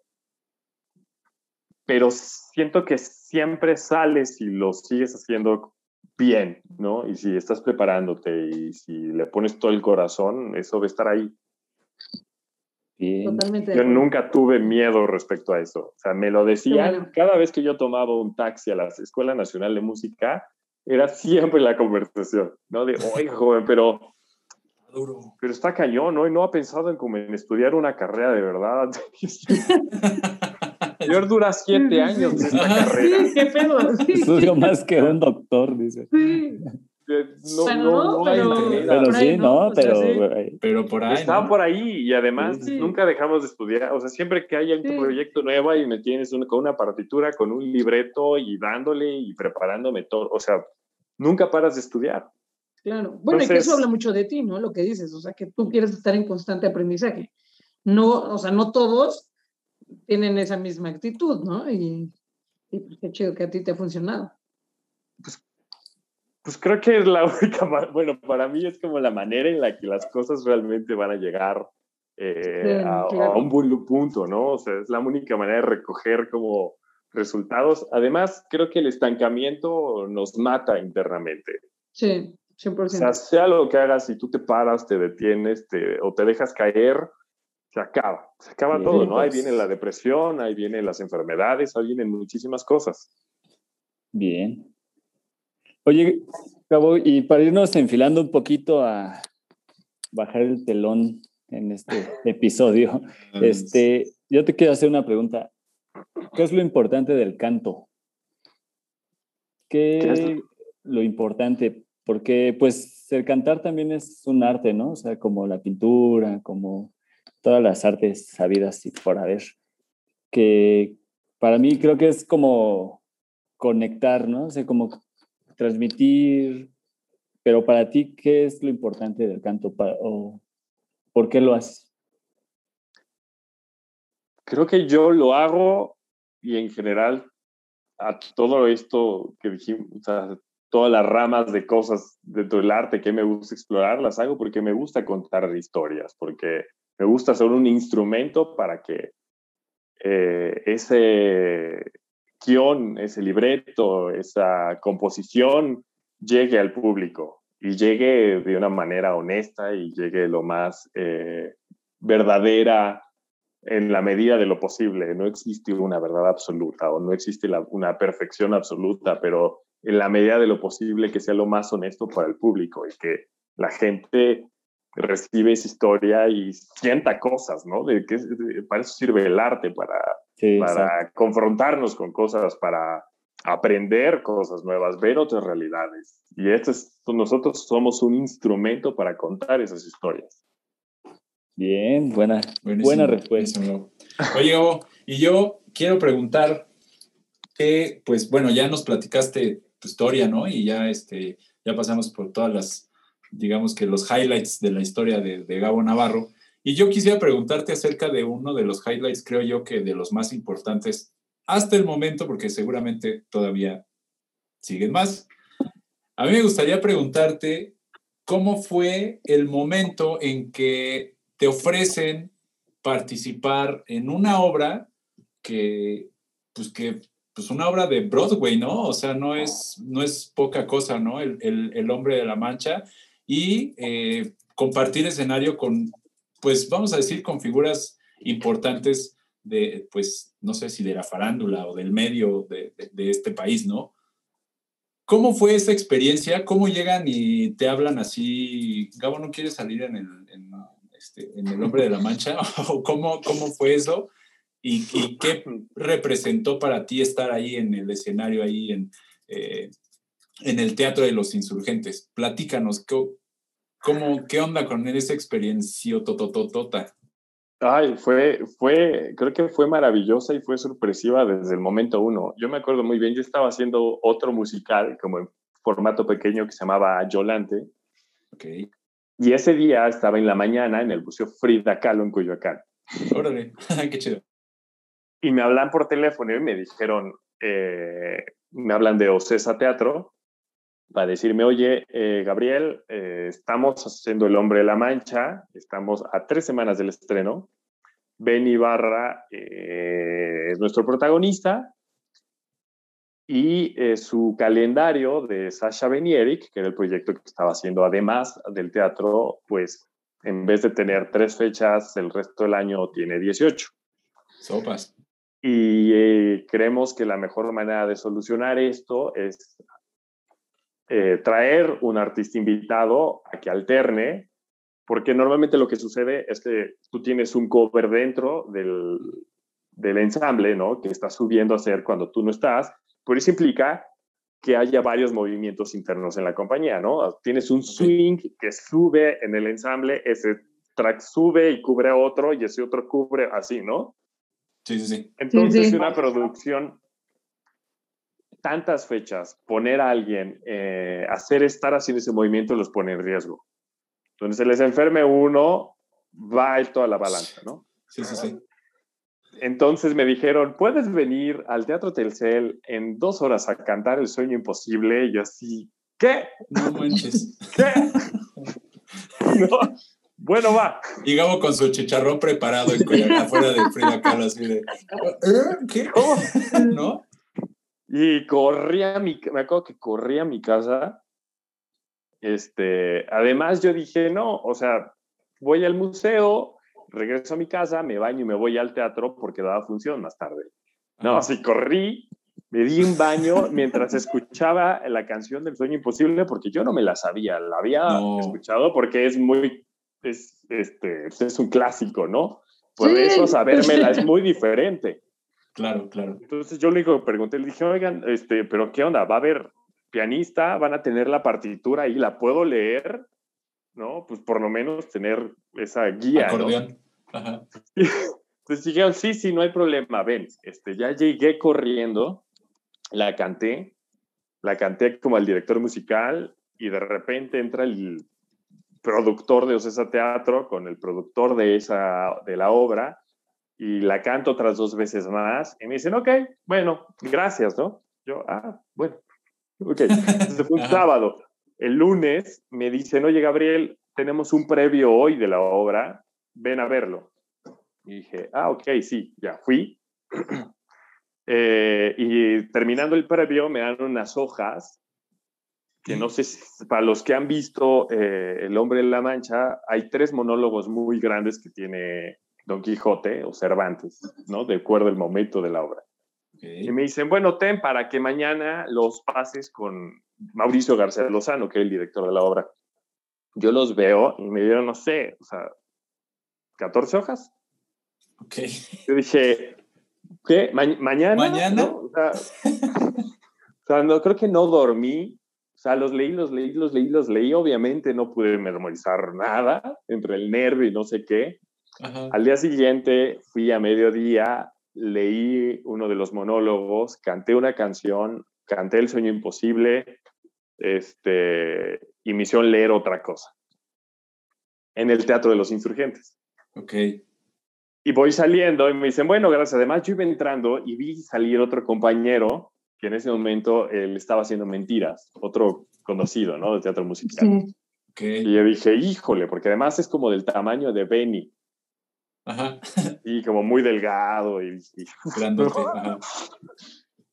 pero siento que siempre sales y lo sigues haciendo bien, ¿no? Y si estás preparándote y si le pones todo el corazón, eso va a estar ahí. Yo nunca tuve miedo respecto a eso. O sea, me lo decían cada vez que yo tomaba un taxi a la Escuela Nacional de Música, era siempre la conversación, ¿no? De, oye, joven, pero, pero está cañón, ¿no? Y no ha pensado en, como en estudiar una carrera de verdad. Señor dura siete años en esta carrera. Sí, qué pedo. Estudio más que un doctor, dice. Sí. No, no, pero, pero sí, no, pero, pero por ahí. Estaban por ahí y además nunca dejamos de estudiar. O sea, siempre que haya un proyecto nuevo y me tienes con una partitura, con un libreto y dándole y preparándome todo. O sea, nunca paras de estudiar. Claro. Bueno, y que eso habla mucho de ti, ¿no? Lo que dices. O sea, que tú quieres estar en constante aprendizaje. No, o sea, no todos tienen esa misma actitud, ¿no? Y, y pues qué chido que a ti te ha funcionado. Pues, pues creo que es la única, bueno, para mí es como la manera en la que las cosas realmente van a llegar eh, a, a, un buen punto, ¿no? O sea, es la única manera de recoger como resultados. Además, creo que el estancamiento nos mata internamente. Sí, 100%. O sea, sea lo que hagas, si tú te paras, te detienes te, o te dejas caer, se acaba. Se acaba todo, ¿no? Ahí viene la depresión, ahí vienen las enfermedades, ahí vienen muchísimas cosas. Bien. Oye, Cabo, y para irnos enfilando un poquito a bajar el telón en este episodio, este, yo te quiero hacer una pregunta. ¿Qué es lo importante del canto? ¿Qué, es lo importante? Porque pues el cantar también es un arte, ¿no? O sea, como la pintura, como todas las artes sabidas y por haber, que para mí creo que es como conectar, ¿no? O sea, como transmitir, pero para ti, ¿qué es lo importante del canto? ¿O por qué lo haces? Creo que yo lo hago y en general a todo esto que dijimos, o sea, todas las ramas de cosas dentro del arte que me gusta explorar, las hago porque me gusta contar historias, porque me gusta ser un instrumento para que eh, ese guion, ese libreto, esa composición llegue al público y llegue de una manera honesta y llegue lo más eh, verdadera en la medida de lo posible. No existe una verdad absoluta o no existe una perfección absoluta, pero en la medida de lo posible que sea lo más honesto para el público y que la gente recibe esa historia y sienta cosas, ¿no? De que para eso sirve el arte, para, para confrontarnos con cosas, para aprender cosas nuevas, ver otras realidades. Y este es, nosotros somos un instrumento para contar esas historias. Bien, buena, buena respuesta. Oye, y yo quiero preguntar que, pues bueno, ya nos platicaste tu historia, ¿no? Y ya, este, ya pasamos por todas las, digamos que los highlights de la historia de, de Gabo Navarro. Y yo quisiera preguntarte acerca de uno de los highlights, creo yo que de los más importantes hasta el momento, porque seguramente todavía siguen más. A mí me gustaría preguntarte cómo fue el momento en que te ofrecen participar en una obra que, pues que, pues una obra de Broadway, ¿no? O sea, no es, no es poca cosa, ¿no? El, el, hombre de la mancha y eh, compartir escenario con, pues vamos a decir, con figuras importantes de, pues, no sé si de la farándula o del medio de, de, este país, ¿no? ¿Cómo fue esa experiencia? ¿Cómo llegan y te hablan así? Gabo, ¿no quiere salir en el, en, este, El Hombre de la Mancha? ¿O cómo, cómo fue eso? ¿Y, qué representó para ti estar ahí en el escenario, ahí en, eh, en el Teatro de los Insurgentes? Platícanos, ¿cómo, ¿qué onda con esa experiencia totototota? Ay, fue, fue, creo que fue maravillosa y fue sorpresiva desde el momento uno. Yo me acuerdo muy bien, yo estaba haciendo otro musical como en formato pequeño que se llamaba Yolante. Okay. Y ese día estaba en la mañana en el Museo Frida Kahlo en Coyoacán. Órale, qué chido. Y me hablan por teléfono y me dijeron, eh, me hablan de Ocesa Teatro para decirme, oye, eh, Gabriel, eh, estamos haciendo El Hombre de la Mancha, estamos a tres semanas del estreno. Ben Ibarra es nuestro protagonista y eh, su calendario de Sasha Benierik, que era el proyecto que estaba haciendo además del teatro, pues en vez de tener tres fechas, el resto del año tiene 18. Sopas. Y eh, creemos que la mejor manera de solucionar esto es eh, traer un artista invitado a que alterne, porque normalmente lo que sucede es que tú tienes un cover dentro del, del ensamble, ¿no? Que está subiendo a hacer cuando tú no estás, por eso implica que haya varios movimientos internos en la compañía, ¿no? Tienes un swing que sube en el ensamble, ese track sube y cubre a otro y ese otro cubre así, ¿no? Sí, sí, sí. Entonces, una producción, tantas fechas, poner a alguien, eh, hacer estar haciendo ese movimiento los pone en riesgo. Entonces, se les enferme uno, va toda la balanza, ¿no? Sí, sí, sí. entonces me dijeron, ¿puedes venir al Teatro Telcel en dos horas a cantar El Sueño Imposible? Y yo así, ¿qué? No manches. ¿Qué? No. Bueno, va. Y Gabo con su chicharrón preparado en afuera de Frida Kahlo, así de, ¿eh? ¿Qué? ¿Cómo? ¿No? Y corrí a mi, me acuerdo que corrí a mi casa. Este, además yo dije, no, o sea, voy al museo, regreso a mi casa, me baño y me voy al teatro porque daba función más tarde. No, Ajá. así corrí, me di un baño mientras escuchaba la canción del sueño imposible porque yo no me la sabía, la había No. escuchado porque es muy, es, este, es un clásico, ¿no? Por Sí. eso sabérmela es muy diferente. Claro, claro. Entonces yo le digo, pregunté, le dije, oigan, este, pero ¿qué onda? ¿Va a haber pianista? ¿Van a tener la partitura ahí? ¿La puedo leer? ¿No? Pues por lo menos tener esa guía, ¿no? Acordeón. Ajá. Entonces dijeron, sí, sí, no hay problema, ven. Este, ya llegué corriendo, la canté, la canté como al director musical y de repente entra el productor de Ocesa Teatro con el productor de, esa, de la obra y la canto otras dos veces más y me dicen, ok, bueno, gracias, ¿no? Yo, ah, bueno, ok. Entonces fue un sábado. El lunes me dicen, oye, Gabriel, tenemos un previo hoy de la obra, ven a verlo. Y dije, ah, ok, sí, ya fui. Eh, y terminando el previo me dan unas hojas que no sé si para los que han visto eh, El hombre en la mancha, hay tres monólogos muy grandes que tiene Don Quijote o Cervantes, ¿no? De acuerdo al momento de la obra. Y me dicen, bueno, ten para que mañana los pases con Mauricio García Lozano, que es el director de la obra. Yo los veo y me dieron, no sé, o sea, 14 hojas. Ok. Yo dije, ¿qué? Ma- ¿Mañana? ¿Mañana? ¿No? O, sea, o sea, no, creo que no dormí. O sea, los leí, los leí, los leí, los leí. Obviamente no pude memorizar nada entre el nervio y no sé qué. Ajá. Al día siguiente fui a mediodía, leí uno de los monólogos, canté una canción, canté El sueño imposible, este, y me hicieron leer otra cosa en el Teatro de los Insurgentes. Ok. Y voy saliendo y me dicen, bueno, gracias. Además, yo iba entrando y vi salir otro compañero que en ese momento él estaba haciendo mentiras, otro conocido, ¿no? De teatro musical. Sí. Ok. Y yo dije, híjole, porque además es como del tamaño de Benny Ajá. y como muy delgado. Y, y- Grandote. Ajá.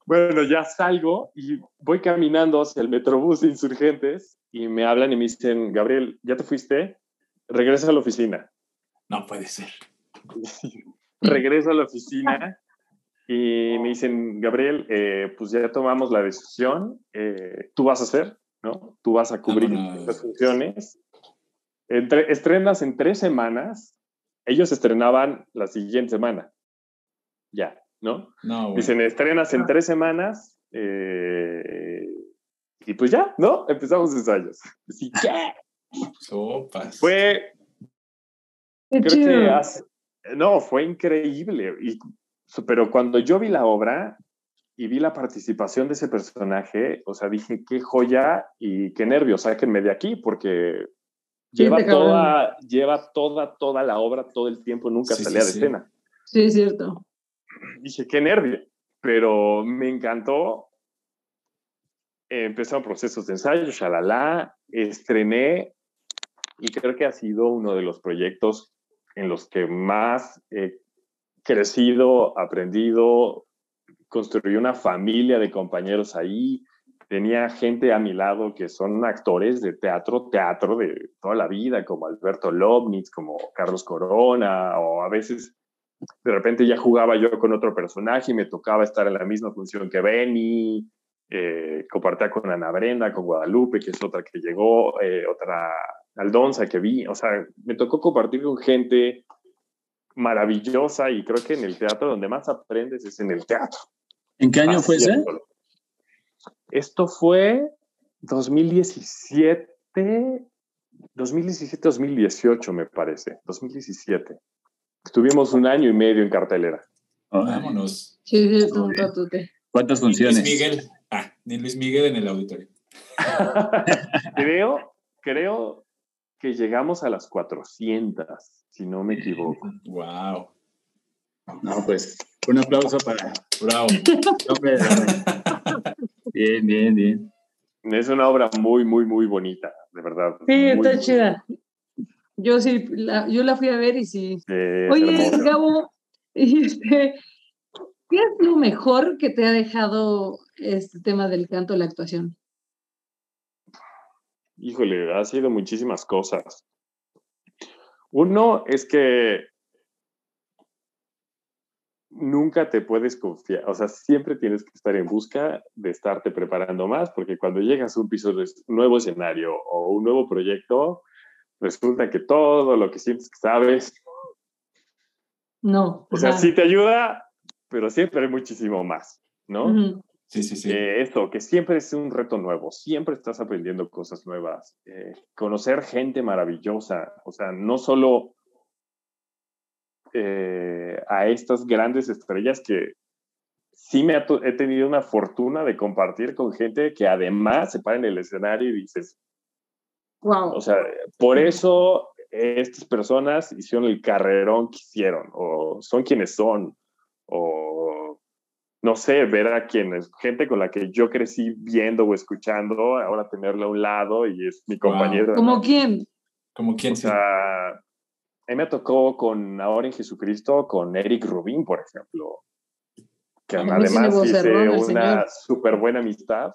Bueno, ya salgo y voy caminando hacia el Metrobús de Insurgentes y me hablan y me dicen, Gabriel, ¿ya te fuiste? Regresa a la oficina. No puede ser. regreso a la oficina y me dicen, Gabriel, eh, pues ya tomamos la decisión, eh, tú vas a hacer, ¿no? Tú vas a cubrir estas funciones. Entre- estrenas en tres semanas, ellos estrenaban la siguiente semana, ya, ¿no? No. Dicen, estrenas en tres semanas eh, y pues ya, ¿no? Empezamos ensayos. Así, ¿qué? Sopas. Fue creo que hace- no, fue increíble. Y, pero cuando yo vi la obra y vi la participación de ese personaje, o sea, dije, qué joya y qué nervios, sáquenme de aquí, porque lleva cabrón. toda, lleva toda, toda la obra todo el tiempo, nunca Sí, salía sí, de sí. escena. Sí, es cierto. Dije, qué nervio, pero me encantó. Eh, Empezaron procesos de ensayo, shalala, estrené y creo que ha sido uno de los proyectos en los que más he crecido, aprendido, construí una familia de compañeros ahí, tenía gente a mi lado que son actores de teatro, teatro de toda la vida, como Alberto Lobnitz, como Carlos Corona, o a veces de repente ya jugaba yo con otro personaje y me tocaba estar en la misma función que Benny, eh, compartía con Ana Brenda, con Guadalupe, que es otra que llegó, eh, otra Aldonza que vi, o sea, me tocó compartir con gente maravillosa y creo que en el teatro donde más aprendes es en el teatro. ¿En qué año fue ese? Esto fue 2017, 2017-2018 me parece, 2017. Estuvimos un año y medio en cartelera. Vámonos. Sí, un ratote. ¿Cuántas Ni Luis funciones? Miguel. Ah, ni Luis Miguel en el auditorio. creo, creo que llegamos a las 400, si no me equivoco. Wow. No, pues un aplauso para Bravo. bien, bien, bien. Es una obra muy, muy, muy bonita, de verdad. Sí, Muy, está muy chida. Yo sí, la, yo la fui a ver y sí. Oye. Gabo, este, ¿qué es lo mejor que te ha dejado este tema del canto, la actuación? Híjole, ha sido muchísimas cosas. Uno es que nunca te puedes confiar, o sea, siempre tienes que estar en busca de estarte preparando más, porque cuando llegas a un piso de un nuevo escenario o un nuevo proyecto, resulta que todo lo que sientes que sabes, No. o sea, sí te ayuda, pero siempre hay muchísimo más, ¿no? Sí, sí, sí. Eh, esto, que siempre es un reto nuevo, siempre estás aprendiendo cosas nuevas, eh, conocer gente maravillosa, o sea, no solo eh, a estas grandes estrellas que sí me ha to- he tenido una fortuna de compartir con gente que además se para en el escenario y dices, Wow. o sea, por eso estas personas hicieron el carrerón que hicieron, o son quienes son, o no sé, ver a quienes, gente con la que yo crecí viendo o escuchando, ahora tenerla a un lado y es mi Wow. compañero. ¿Como quién? Como quien O sea, mí me tocó con Ahora en Jesucristo, con Eric Rubin, por ejemplo, que además hice el una súper buena amistad.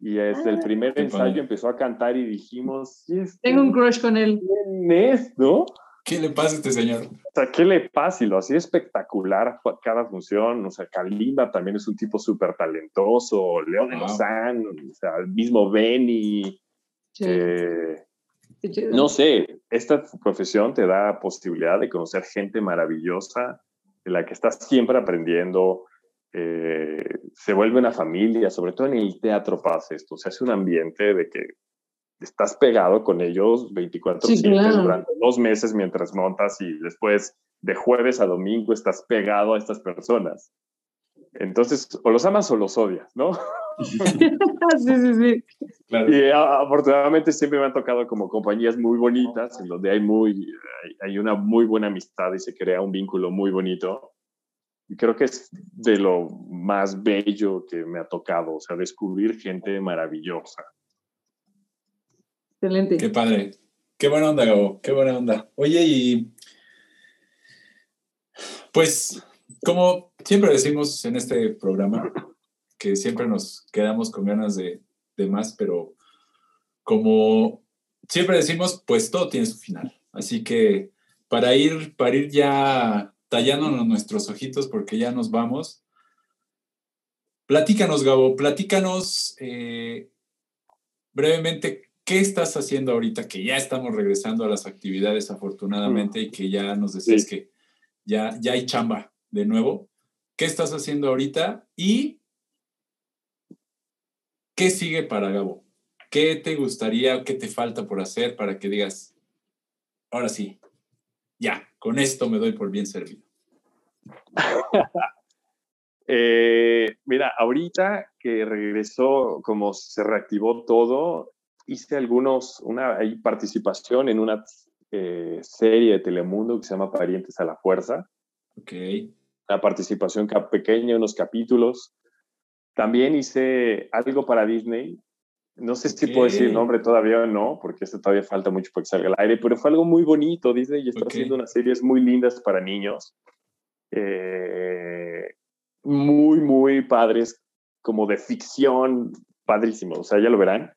Y desde el Ah, primer qué ensayo padre. empezó a cantar y dijimos, sí, Tengo un crush con él. ¿quién es, no? ¿Qué le pasa a este señor? O sea, ¿qué le pasa? Y lo hacía espectacular cu- cada función. O sea, Kalimba también es un tipo súper talentoso. Leo de Wow. Lozán, o sea, el mismo Benny. Sí, eh. No sé, esta profesión te da posibilidad de conocer gente maravillosa, de la que estás siempre aprendiendo. eh, se vuelve una familia, sobre todo en el teatro pasa esto. Se hace un ambiente de que estás pegado con ellos 24/7 Sí, claro. durante dos meses mientras montas y después de jueves a domingo estás pegado a estas personas. Entonces, o los amas o los odias, ¿no? sí, sí, sí. Claro. Y a- afortunadamente siempre me han tocado como compañías muy bonitas, en donde hay, muy, hay, hay una muy buena amistad y se crea un vínculo muy bonito. Y creo que es de lo más bello que me ha tocado, o sea, descubrir gente maravillosa. Excelente. Qué padre. Qué buena onda, Gabo. Qué buena onda. Oye, y pues, como siempre decimos en este programa, que siempre nos quedamos con ganas de, de más, pero como siempre decimos, pues todo tiene su final. Así que para ir, para ir ya tallándonos nuestros ojitos, porque ya nos vamos. Platícanos, Gabo, platícanos eh, brevemente qué estás haciendo ahorita, que ya estamos regresando a las actividades afortunadamente y que ya nos decías Sí. que ya, ya hay chamba de nuevo. ¿Qué estás haciendo ahorita y qué sigue para Gabo? ¿Qué te gustaría, qué te falta por hacer para que digas, ahora sí, ya, con esto me doy por bien servido? Eh, mira, ahorita que regresó, como se reactivó todo, hice algunos, una hay participación en una eh, serie de Telemundo que se llama Parientes a la Fuerza. Ok, Una participación pequeña, unos capítulos. También hice algo para Disney. No sé si puedo decir nombre todavía o no, porque esto todavía falta mucho para que salga al aire, pero fue algo muy bonito. Disney está haciendo unas series muy lindas para niños. Eh, muy, muy padres, como de ficción, padrísimo. O sea, ya lo verán.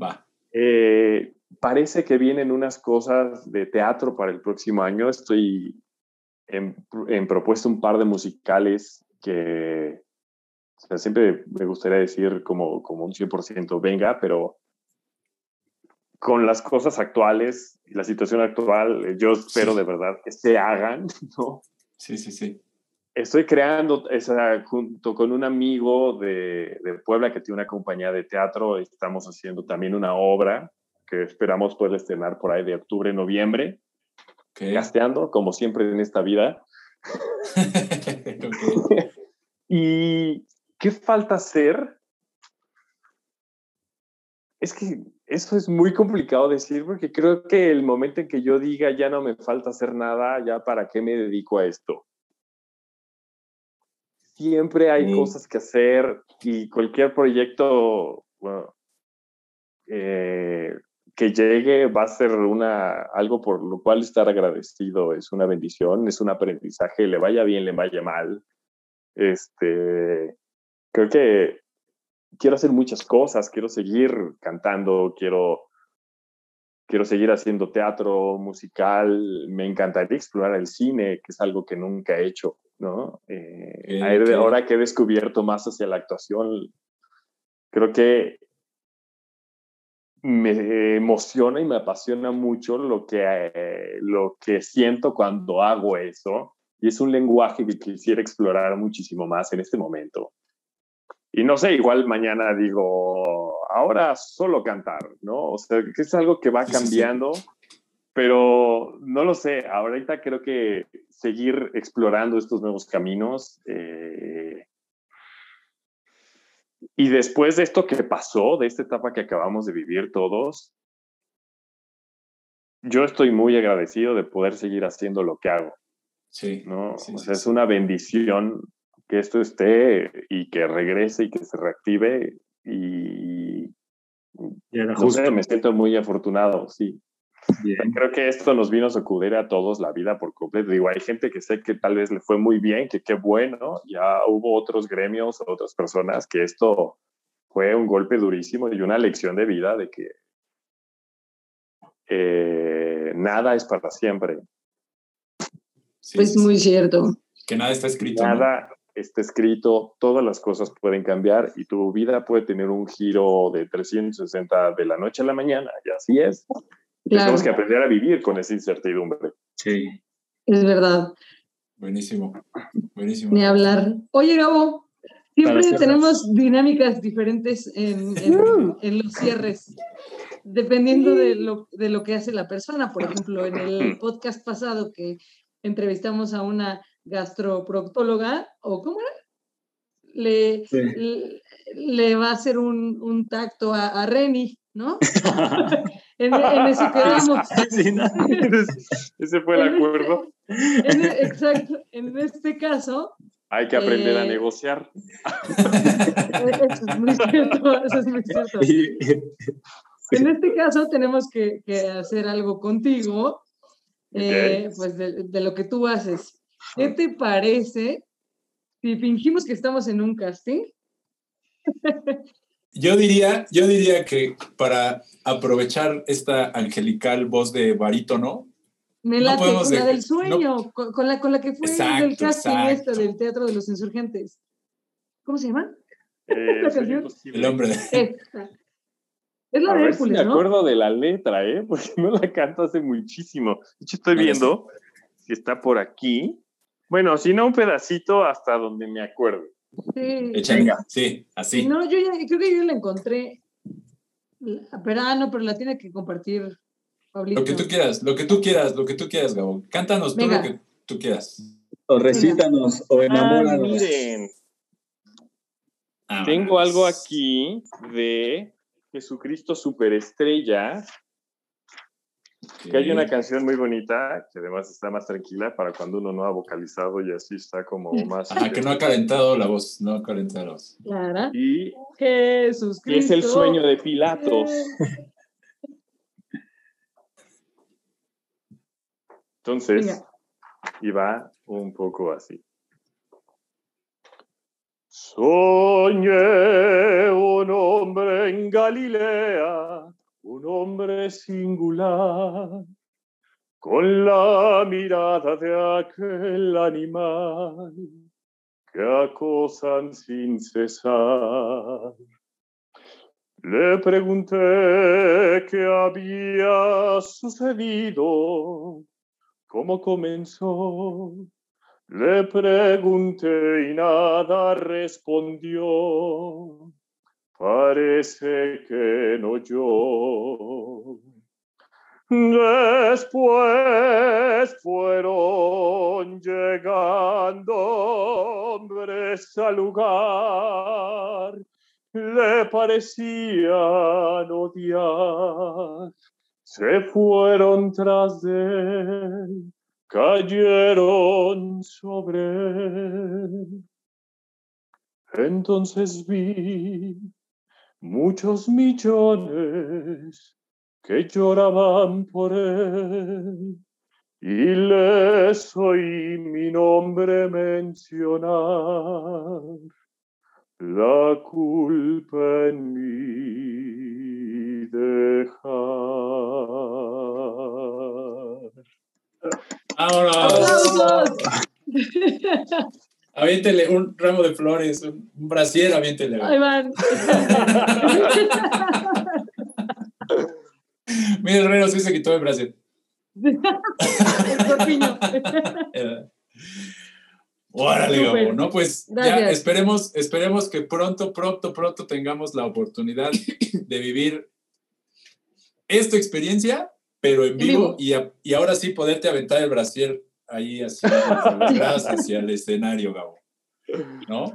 va. Eh, parece que vienen unas cosas de teatro para el próximo año. Estoy en, en propuesto un par de musicales que o sea, siempre me gustaría decir como, como un 100% venga, pero con las cosas actuales y la situación actual, eh, yo espero Sí. de verdad que se hagan, ¿no? Sí, sí, sí. Estoy creando, esa, junto con un amigo de, de Puebla que tiene una compañía de teatro, estamos haciendo también una obra que esperamos poder estrenar por ahí de octubre, noviembre, Gasteando, como siempre en esta vida. ¿Y qué falta hacer? Es que eso es muy complicado decir porque creo que el momento en que yo diga ya no me falta hacer nada, ya para qué me dedico a esto. siempre hay cosas que hacer y cualquier proyecto eh, que llegue va a ser una, algo por lo cual estar agradecido. Es una bendición, es un aprendizaje, le vaya bien, le vaya mal. Este, creo que quiero hacer muchas cosas, quiero seguir cantando, quiero, quiero seguir haciendo teatro musical, me encantaría explorar el cine, que es algo que nunca he hecho, ¿no? Eh, ahora que he descubierto más hacia la actuación, creo que me emociona y me apasiona mucho lo que, eh, lo que siento cuando hago eso. Y es un lenguaje que quisiera explorar muchísimo más en este momento. Y no sé, igual mañana digo, ahora solo cantar, ¿no? O sea, que es algo que va cambiando, pero no lo sé, ahorita creo que seguir explorando estos nuevos caminos. Eh, y después de esto que pasó, de esta etapa que acabamos de vivir todos, yo estoy muy agradecido de poder seguir haciendo lo que hago. Sí. ¿no? o sea, es una bendición que esto esté y que regrese y que se reactive y, y me siento muy afortunado, sí. Creo que esto nos vino a sacudir a todos la vida por completo. Digo, hay gente que sé que tal vez le fue muy bien, que qué bueno. Ya hubo otros gremios, otras personas que esto fue un golpe durísimo y una lección de vida de que eh, nada es para siempre. pues muy cierto. Que nada está escrito. Nada, está escrito, todas las cosas pueden cambiar y tu vida puede tener un giro de 360 de la noche a la mañana, y así es. Tenemos que aprender a vivir con esa incertidumbre. Sí. Es verdad. Buenísimo, buenísimo. Ni hablar. Oye, Gabo, siempre tenemos dinámicas diferentes en, en, los cierres, dependiendo de lo, de lo que hace la persona. Por ejemplo, en el podcast pasado que entrevistamos a una gastroproctóloga, o cómo era, le, le, va a hacer un, un tacto a, a, Reni, ¿no? en, en, ese quedamos. ese fue el acuerdo. En, exacto, en este caso. Hay que aprender a eh, negociar. Eso es muy cierto, eso es muy cierto. En este caso tenemos que, que hacer algo contigo, eh, pues de, de, lo que tú haces. ¿Qué te parece si fingimos que estamos en un casting? Yo diría, yo diría que para aprovechar esta angelical voz de barítono, me late, con la del sueño, con, la, con la que fue el casting este del Teatro de los Insurgentes. ¿Cómo se llama? Eh, el hombre. Es la de Hércules, me acuerdo de la letra, ¿eh? Porque no la canto hace muchísimo. De hecho, estoy viendo si está por aquí. Bueno, si no, un pedacito hasta donde me acuerdo. Sí. sí, así. No, yo ya, creo que yo la encontré. Pero, ah, no, pero la tiene que compartir Pablito. Lo que tú quieras, lo que tú quieras, lo que tú quieras, Gabo. Cántanos todo lo que tú quieras. O recítanos, o enamóranos. miren. Ah, Tengo algo aquí de Jesucristo Superestrella que hay una canción muy bonita, que además está más tranquila para cuando uno no ha vocalizado y así está como más... Ajá, que no ha calentado la voz, no ha calentado la voz. Claro. Y Jesús Cristo. es el sueño de Pilatos. Entonces, y va un poco así. Soñé un hombre en Galilea un hombre singular, con la mirada de aquel animal que acosan sin cesar. Le pregunté qué había sucedido, cómo comenzó. Le pregunté y nada respondió parece que no yo. Después fueron llegando hombres al lugar, le parecían odiar, se fueron tras de él, cayeron sobre él. Entonces vi muchos millones que lloraban por él y les oí mi nombre mencionar. La culpa en mí dejar. ¡Ahora! Aviéntele un ramo de flores, un brasier, aviéntele. Ahí van. Mira, el rey sí se quitó el brasier. el corpiño. Órale, Gabo, ¿no? Pues ya esperemos, esperemos que pronto, pronto, pronto tengamos la oportunidad de vivir esta experiencia, pero en vivo, Y, y, ahora sí poderte aventar el brasier ahí hacia, hacia el escenario, Gabo. ¿No?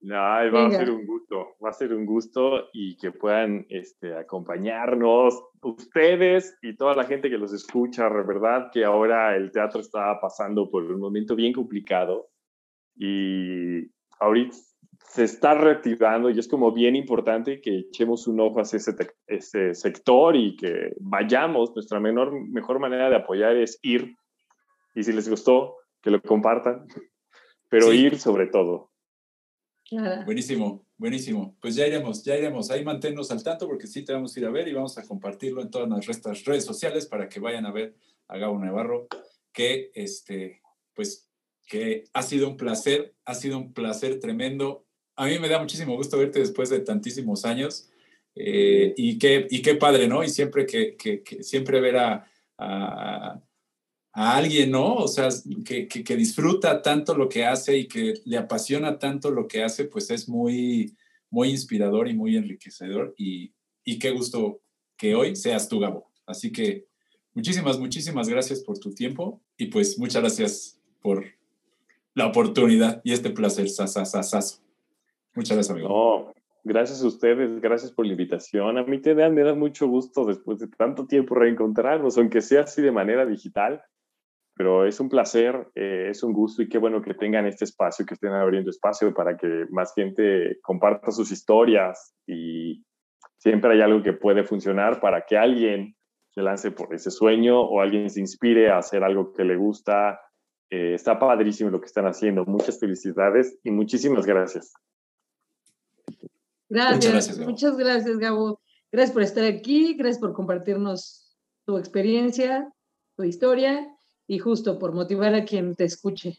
No, va a ser un gusto, va a ser un gusto y que puedan este, acompañarnos ustedes y toda la gente que los escucha, verdad que ahora el teatro está pasando por un momento bien complicado y ahorita se está reactivando y es como bien importante que echemos un ojo hacia ese, ese sector y que vayamos, nuestra menor, mejor manera de apoyar es ir y si les gustó, que lo compartan, pero ir sobre todo. Buenísimo, buenísimo. Pues ya iremos, ya iremos. Ahí manténnos al tanto porque sí te vamos a ir a ver y vamos a compartirlo en todas nuestras redes sociales para que vayan a ver a Gabo Navarro, que este, pues, que ha sido un placer, ha sido un placer tremendo. A mí me da muchísimo gusto verte después de tantísimos años eh, y, qué, y qué padre, ¿no? Y siempre que, que, siempre ver a a alguien, ¿no? O sea, que, que, disfruta tanto lo que hace y que le apasiona tanto lo que hace, pues es muy, muy inspirador y muy enriquecedor. Y, y qué gusto que hoy seas tú, Gabo. Así que muchísimas, muchísimas gracias por tu tiempo y pues muchas gracias por la oportunidad y este placer, sasasasaso. Muchas gracias, amigo. No, gracias a ustedes, gracias por la invitación. A mí te me da mucho gusto después de tanto tiempo reencontrarnos, aunque sea así de manera digital pero es un placer, eh, es un gusto y qué bueno que tengan este espacio, que estén abriendo espacio para que más gente comparta sus historias y siempre hay algo que puede funcionar para que alguien se lance por ese sueño o alguien se inspire a hacer algo que le gusta. Eh, está padrísimo lo que están haciendo. Muchas felicidades y muchísimas gracias. Gracias, muchas gracias, Gabo. Muchas gracias, Gabo. Gracias por estar aquí, gracias por compartirnos tu experiencia, tu historia y justo por motivar a quien te escuche.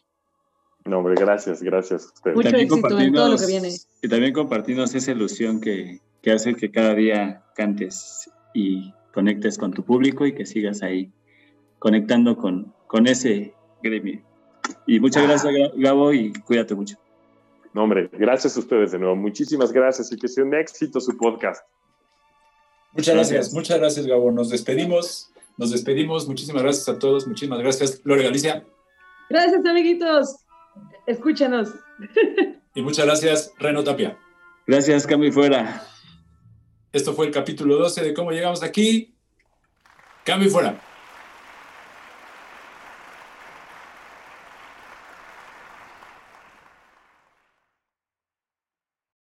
No, hombre, gracias, gracias a ustedes. Mucho éxito en todo lo que viene. Y también compartirnos esa ilusión que, que hace que cada día cantes y conectes con tu público y que sigas ahí conectando con, con ese gremio. Y muchas gracias, Gabo, y cuídate mucho. No, hombre, gracias a ustedes de nuevo. Muchísimas gracias y que sea un éxito su podcast. Muchas gracias, muchas gracias, Gabo. Nos despedimos. Nos despedimos. Muchísimas gracias a todos. Muchísimas gracias, Lore Galicia. Gracias, amiguitos. Escúchanos. Y muchas gracias, Reno Tapia. Gracias, Cambio Fuera. Esto fue el capítulo 12 de cómo llegamos aquí. Cambio Fuera.